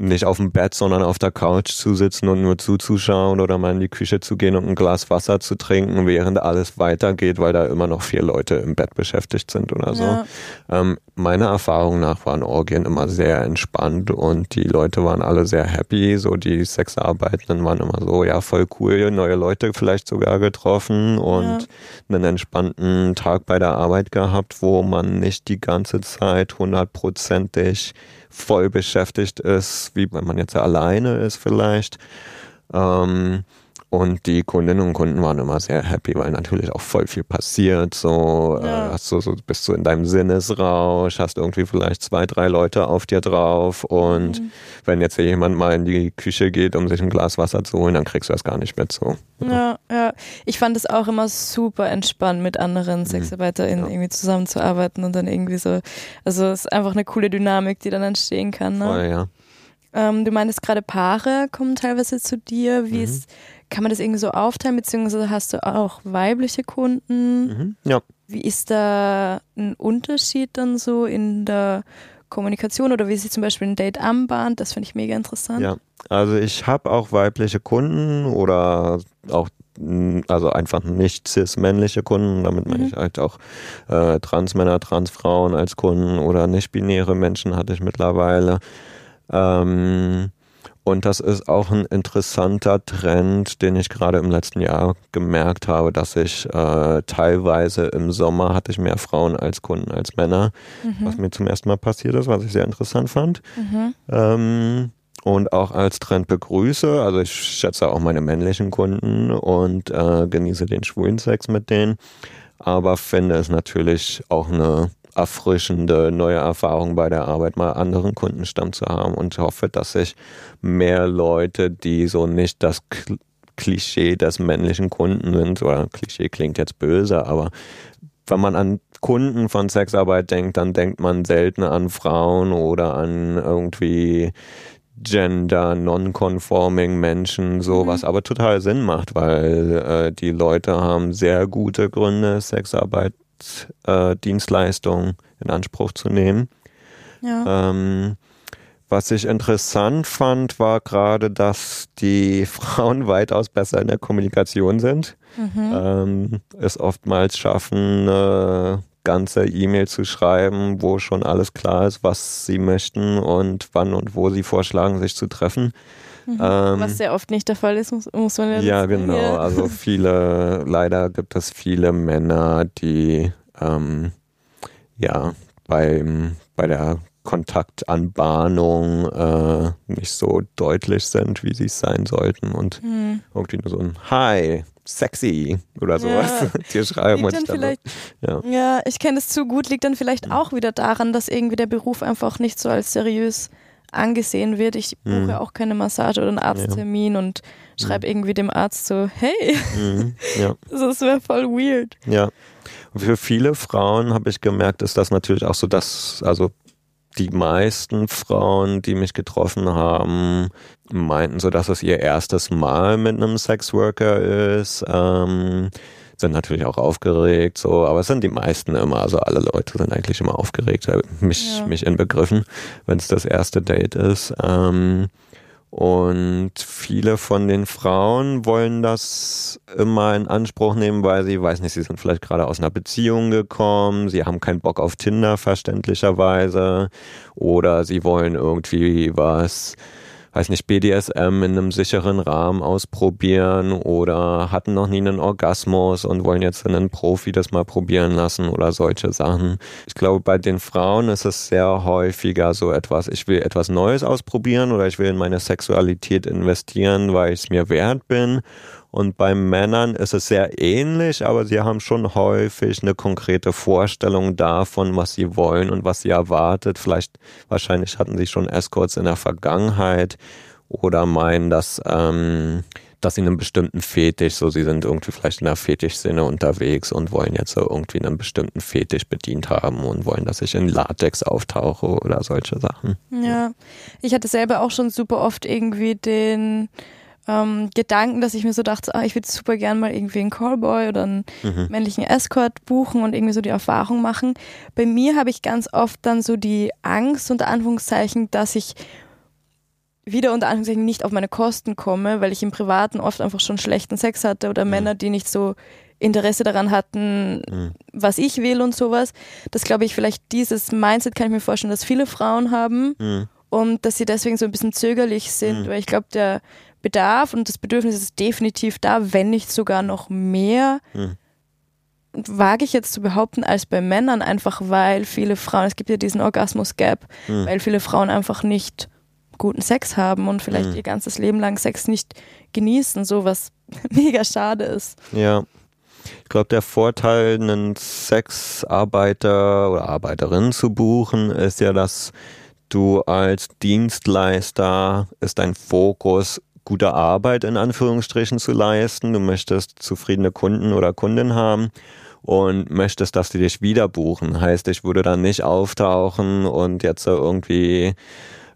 nicht auf dem Bett, sondern auf der Couch zu sitzen und nur zuzuschauen oder mal in die Küche zu gehen und ein Glas Wasser zu trinken, während alles weitergeht, weil da immer noch vier Leute im Bett beschäftigt sind oder so. Ja. Ähm, meiner Erfahrung nach waren Orgien immer sehr entspannt und die Leute waren alle sehr happy. So die Sexarbeitenden waren immer so, ja, voll cool, neue Leute vielleicht sogar getroffen und ja. einen entspannten Tag bei der Arbeit gehabt, wo man nicht die ganze Zeit hundertprozentig voll beschäftigt ist, wie wenn man jetzt alleine ist vielleicht. Ähm, und die Kundinnen und Kunden waren immer sehr happy, weil natürlich auch voll viel passiert. So, äh, ja. äh, hast du so, bist du in deinem Sinnesrausch, hast irgendwie vielleicht zwei, drei Leute auf dir drauf. Und mhm. wenn jetzt jemand mal in die Küche geht, um sich ein Glas Wasser zu holen, dann kriegst du das gar nicht mit. So. Ja, ja. Ich fand es auch immer super entspannt, mit anderen mhm. SexarbeiterInnen ja. irgendwie zusammenzuarbeiten und dann irgendwie so. Also es ist einfach eine coole Dynamik, die dann entstehen kann. Ne? Voll, ja. Ähm, du meintest gerade Paare kommen teilweise zu dir. Wie mhm. ist kann man das irgendwie so aufteilen, beziehungsweise hast du auch weibliche Kunden? Mhm, ja. Wie ist da ein Unterschied dann so in der Kommunikation oder wie sich zum Beispiel ein Date anbahnt? Das finde ich mega interessant. Ja, also ich habe auch weibliche Kunden oder auch also einfach nicht cis-männliche Kunden, damit meine mhm. ich halt auch äh, Transmänner, Transfrauen als Kunden oder nicht-binäre Menschen hatte ich mittlerweile. Ähm, und das ist auch ein interessanter Trend, den ich gerade im letzten Jahr gemerkt habe, dass ich äh, teilweise im Sommer hatte ich mehr Frauen als Kunden als Männer, mhm. was mir zum ersten Mal passiert ist, was ich sehr interessant fand. Mhm. Ähm, und auch als Trend begrüße. Also ich schätze auch meine männlichen Kunden und äh, genieße den schwulen Sex mit denen. Aber finde es natürlich auch eine erfrischende neue Erfahrung bei der Arbeit, mal anderen Kundenstamm zu haben und hoffe, dass sich mehr Leute, die so nicht das Klischee des männlichen Kunden sind, oder Klischee klingt jetzt böse, aber wenn man an Kunden von Sexarbeit denkt, dann denkt man selten an Frauen oder an irgendwie Gender, non-conforming Menschen, so mhm. was aber total Sinn macht, weil äh, die Leute haben sehr gute Gründe, Sexarbeit äh, Dienstleistung in Anspruch zu nehmen. Ja. Ähm, was ich interessant fand, war gerade, dass die [LAUGHS] Frauen weitaus besser in der Kommunikation sind. Mhm. Ähm, es oftmals schaffen, eine ganze E-Mail zu schreiben, wo schon alles klar ist, was sie möchten und wann und wo sie vorschlagen, sich zu treffen. Mhm. Ähm, was sehr oft nicht der Fall ist, muss, muss man ja Ja, genau. Ja. Also [LAUGHS] viele, leider gibt es viele Männer, die ähm, ja, beim, bei der Kontaktanbahnung äh, nicht so deutlich sind, wie sie es sein sollten und hm. irgendwie nur so ein Hi, sexy oder sowas [LAUGHS] ja. dir schreiben. und dann dann ja. ja, ich kenne es zu gut, liegt dann vielleicht hm. auch wieder daran, dass irgendwie der Beruf einfach nicht so als seriös angesehen wird. Ich buche mhm. auch keine Massage oder einen Arzttermin ja. und schreibe mhm. irgendwie dem Arzt so, hey, mhm. ja. [LAUGHS] das wäre voll weird. Ja, für viele Frauen habe ich gemerkt, ist das natürlich auch so, dass, also die meisten Frauen, die mich getroffen haben, meinten so, dass es ihr erstes Mal mit einem Sexworker ist. Ähm, sind natürlich auch aufgeregt, so, aber es sind die meisten immer, also alle Leute sind eigentlich immer aufgeregt, mich, ja. mich inbegriffen, wenn es das erste Date ist. Ähm, Und viele von den Frauen wollen das immer in Anspruch nehmen, weil sie, weiß nicht, sie sind vielleicht gerade aus einer Beziehung gekommen, sie haben keinen Bock auf Tinder verständlicherweise oder sie wollen irgendwie was weiß nicht, BDSM in einem sicheren Rahmen ausprobieren oder hatten noch nie einen Orgasmus und wollen jetzt einen Profi das mal probieren lassen oder solche Sachen. Ich glaube, bei den Frauen ist es sehr häufiger so etwas, ich will etwas Neues ausprobieren oder ich will in meine Sexualität investieren, weil ich es mir wert bin und bei Männern ist es sehr ähnlich, aber sie haben schon häufig eine konkrete Vorstellung davon, was sie wollen und was sie erwartet. Vielleicht, wahrscheinlich hatten sie schon Escorts in der Vergangenheit oder meinen, dass, ähm, dass sie einen bestimmten Fetisch, so sie sind irgendwie vielleicht in der Fetischsinne unterwegs und wollen jetzt so irgendwie einen bestimmten Fetisch bedient haben und wollen, dass ich in Latex auftauche oder solche Sachen. Ja, ich hatte selber auch schon super oft irgendwie den ähm, Gedanken, dass ich mir so dachte, ah, ich würde super gern mal irgendwie einen Callboy oder einen mhm. männlichen Escort buchen und irgendwie so die Erfahrung machen. Bei mir habe ich ganz oft dann so die Angst unter Anführungszeichen, dass ich wieder unter Anführungszeichen nicht auf meine Kosten komme, weil ich im Privaten oft einfach schon schlechten Sex hatte oder mhm. Männer, die nicht so Interesse daran hatten, mhm. was ich will und sowas. Das glaube ich, vielleicht dieses Mindset kann ich mir vorstellen, dass viele Frauen haben mhm. und dass sie deswegen so ein bisschen zögerlich sind, mhm. weil ich glaube, der Bedarf und das Bedürfnis ist definitiv da, wenn nicht sogar noch mehr. Hm. Wage ich jetzt zu behaupten, als bei Männern, einfach weil viele Frauen, es gibt ja diesen Orgasmus-Gap, hm. weil viele Frauen einfach nicht guten Sex haben und vielleicht hm. ihr ganzes Leben lang Sex nicht genießen, so was [LAUGHS] mega schade ist. Ja. Ich glaube, der Vorteil, einen Sexarbeiter oder Arbeiterin zu buchen, ist ja, dass du als Dienstleister ist dein Fokus gute Arbeit in Anführungsstrichen zu leisten. Du möchtest zufriedene Kunden oder Kunden haben und möchtest, dass die dich wieder buchen. Heißt, ich würde dann nicht auftauchen und jetzt irgendwie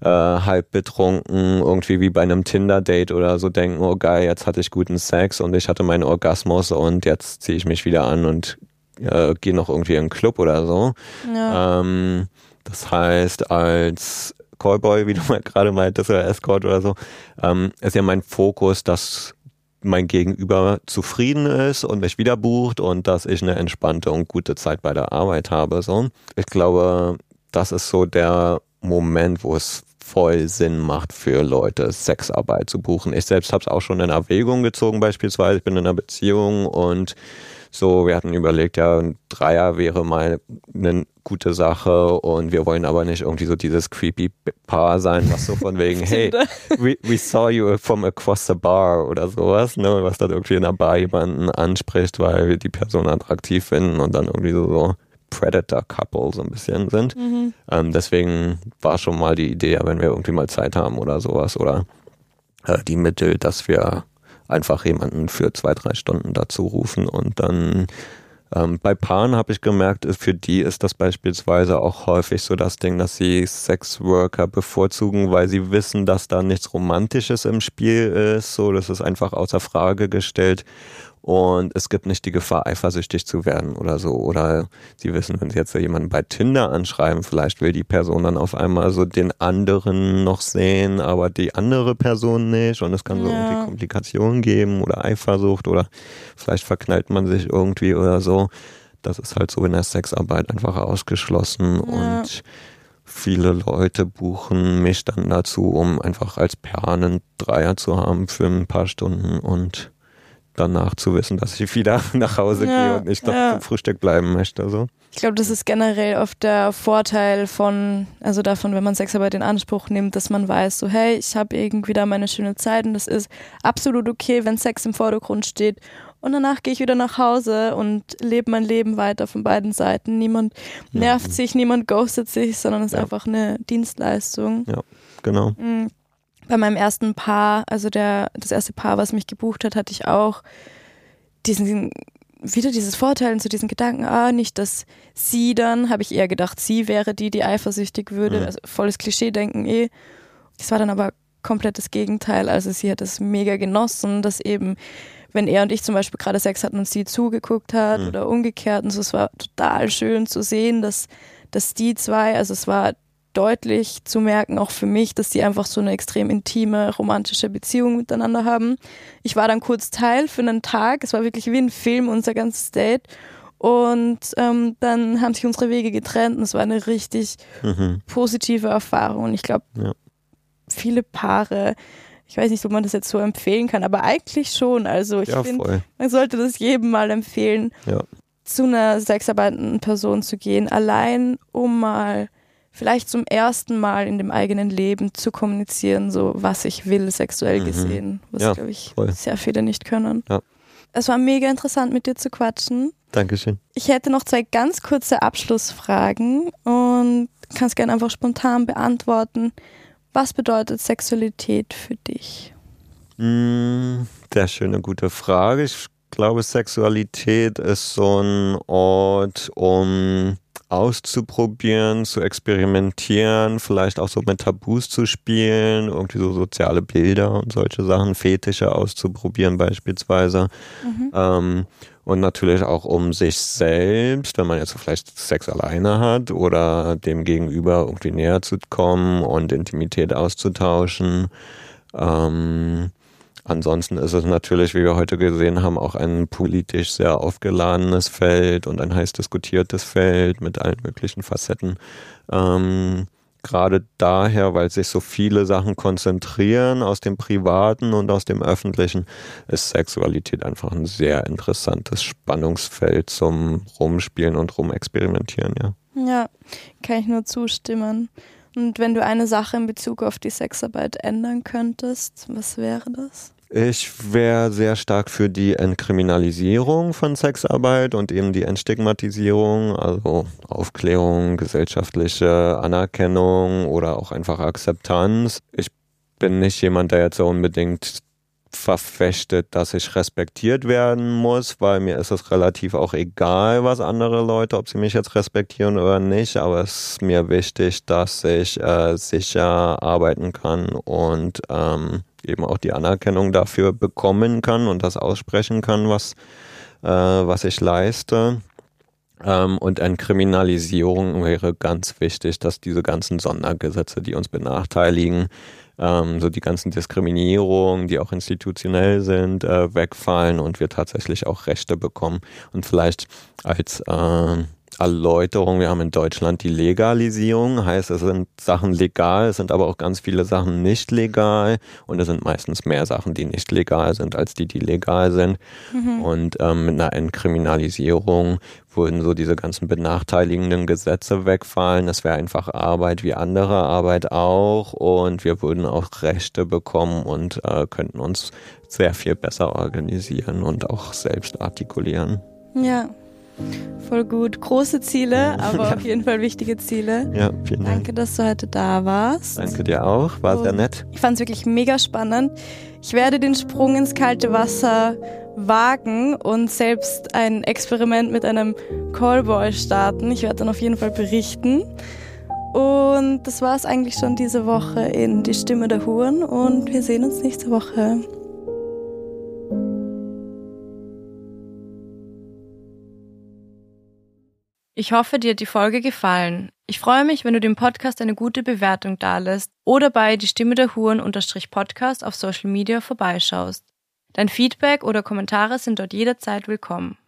äh, halb betrunken, irgendwie wie bei einem Tinder-Date oder so denken, oh geil, jetzt hatte ich guten Sex und ich hatte meinen Orgasmus und jetzt ziehe ich mich wieder an und äh, gehe noch irgendwie in einen Club oder so. Ja. Ähm, das heißt, als Callboy, wie du mal gerade meintest, oder Escort oder so, ähm, ist ja mein Fokus, dass mein Gegenüber zufrieden ist und mich wieder bucht und dass ich eine entspannte und gute Zeit bei der Arbeit habe. So. Ich glaube, das ist so der Moment, wo es voll Sinn macht für Leute, Sexarbeit zu buchen. Ich selbst habe es auch schon in Erwägung gezogen, beispielsweise. Ich bin in einer Beziehung und so, wir hatten überlegt, ja, ein Dreier wäre mal eine gute Sache und wir wollen aber nicht irgendwie so dieses creepy Paar sein, was so von wegen, [LAUGHS] hey, we, we saw you from across the bar oder sowas, ne, was dann irgendwie in der Bar jemanden anspricht, weil wir die Person attraktiv finden und dann irgendwie so, so Predator-Couple so ein bisschen sind. Mhm. Ähm, deswegen war schon mal die Idee, wenn wir irgendwie mal Zeit haben oder sowas oder äh, die Mittel, dass wir einfach jemanden für zwei, drei Stunden dazu rufen und dann ähm, bei Paaren habe ich gemerkt, für die ist das beispielsweise auch häufig so das Ding, dass sie Sexworker bevorzugen, weil sie wissen, dass da nichts Romantisches im Spiel ist. So, das ist einfach außer Frage gestellt und es gibt nicht die Gefahr, eifersüchtig zu werden oder so. Oder sie wissen, wenn sie jetzt jemanden bei Tinder anschreiben, vielleicht will die Person dann auf einmal so den anderen noch sehen, aber die andere Person nicht. Und es kann so ja. irgendwie Komplikationen geben oder Eifersucht oder vielleicht verknallt man sich irgendwie oder so. Das ist halt so in der Sexarbeit einfach ausgeschlossen ja. und viele Leute buchen mich dann dazu, um einfach als Perlen Dreier zu haben für ein paar Stunden und danach zu wissen, dass ich wieder [LAUGHS] nach Hause ja, gehe und nicht noch ja. zum Frühstück bleiben möchte. So. Ich glaube, das ist generell oft der Vorteil von, also davon, wenn man Sexarbeit in Anspruch nimmt, dass man weiß, so hey, ich habe irgendwie da meine schöne Zeit und das ist absolut okay, wenn Sex im Vordergrund steht. Und danach gehe ich wieder nach Hause und lebe mein Leben weiter von beiden Seiten. Niemand nervt ja. sich, niemand ghostet sich, sondern es ist einfach eine Dienstleistung. Ja, genau. Mhm bei meinem ersten Paar, also der, das erste Paar, was mich gebucht hat, hatte ich auch diesen, wieder dieses Vorteil und so diesen Gedanken, ah, nicht, dass sie dann, habe ich eher gedacht, sie wäre die, die eifersüchtig würde, mhm. also volles Klischee-Denken eh. Das war dann aber komplett das Gegenteil, also sie hat es mega genossen, dass eben, wenn er und ich zum Beispiel gerade Sex hatten und sie zugeguckt hat mhm. oder umgekehrt und so, es war total schön zu sehen, dass, dass die zwei, also es war deutlich zu merken, auch für mich, dass sie einfach so eine extrem intime, romantische Beziehung miteinander haben. Ich war dann kurz Teil für einen Tag. Es war wirklich wie ein Film, unser ganzes Date. Und ähm, dann haben sich unsere Wege getrennt und es war eine richtig mhm. positive Erfahrung. Und ich glaube, ja. viele Paare, ich weiß nicht, ob man das jetzt so empfehlen kann, aber eigentlich schon. Also ich ja, finde, man sollte das jedem mal empfehlen, ja. zu einer sexarbeitenden Person zu gehen, allein um mal vielleicht zum ersten Mal in dem eigenen Leben zu kommunizieren, so was ich will, sexuell mhm. gesehen, was, ja, glaube ich, voll. sehr viele nicht können. Ja. Es war mega interessant, mit dir zu quatschen. Dankeschön. Ich hätte noch zwei ganz kurze Abschlussfragen und kannst gerne einfach spontan beantworten. Was bedeutet Sexualität für dich? Mm, sehr schöne, gute Frage. Ich glaube, Sexualität ist so ein Ort, um auszuprobieren, zu experimentieren, vielleicht auch so mit Tabus zu spielen, irgendwie so soziale Bilder und solche Sachen, Fetische auszuprobieren beispielsweise. Mhm. Ähm, und natürlich auch um sich selbst, wenn man jetzt vielleicht Sex alleine hat oder dem Gegenüber irgendwie näher zu kommen und Intimität auszutauschen. Ähm, Ansonsten ist es natürlich, wie wir heute gesehen haben, auch ein politisch sehr aufgeladenes Feld und ein heiß diskutiertes Feld mit allen möglichen Facetten. Ähm, Gerade daher, weil sich so viele Sachen konzentrieren aus dem Privaten und aus dem Öffentlichen, ist Sexualität einfach ein sehr interessantes Spannungsfeld zum Rumspielen und Rumexperimentieren, ja. Ja, kann ich nur zustimmen. Und wenn du eine Sache in Bezug auf die Sexarbeit ändern könntest, was wäre das? Ich wäre sehr stark für die Entkriminalisierung von Sexarbeit und eben die Entstigmatisierung, also Aufklärung, gesellschaftliche Anerkennung oder auch einfach Akzeptanz. Ich bin nicht jemand, der jetzt so unbedingt verfechtet, dass ich respektiert werden muss, weil mir ist es relativ auch egal, was andere Leute, ob sie mich jetzt respektieren oder nicht, aber es ist mir wichtig, dass ich äh, sicher arbeiten kann und ähm, eben auch die Anerkennung dafür bekommen kann und das aussprechen kann, was, äh, was ich leiste. Ähm, und Entkriminalisierung wäre ganz wichtig, dass diese ganzen Sondergesetze, die uns benachteiligen, ähm, so die ganzen Diskriminierungen, die auch institutionell sind, äh, wegfallen und wir tatsächlich auch Rechte bekommen. Und vielleicht als äh, Erläuterung. Wir haben in Deutschland die Legalisierung, heißt es sind Sachen legal, es sind aber auch ganz viele Sachen nicht legal und es sind meistens mehr Sachen, die nicht legal sind, als die, die legal sind. Mhm. Und ähm, mit einer Entkriminalisierung würden so diese ganzen benachteiligenden Gesetze wegfallen. Es wäre einfach Arbeit wie andere Arbeit auch und wir würden auch Rechte bekommen und äh, könnten uns sehr viel besser organisieren und auch selbst artikulieren. Ja, Voll gut. Große Ziele, aber [LAUGHS] auf jeden Fall wichtige Ziele. Ja, vielen Dank. Danke, dass du heute da warst. Danke dir auch. War sehr nett. Ich fand es wirklich mega spannend. Ich werde den Sprung ins kalte Wasser wagen und selbst ein Experiment mit einem Callboy starten. Ich werde dann auf jeden Fall berichten. Und das war es eigentlich schon diese Woche in Die Stimme der Huren und wir sehen uns nächste Woche. Ich hoffe, dir hat die Folge gefallen. Ich freue mich, wenn du dem Podcast eine gute Bewertung dalässt oder bei die Stimme der Huren unterstrich Podcast auf Social Media vorbeischaust. Dein Feedback oder Kommentare sind dort jederzeit willkommen.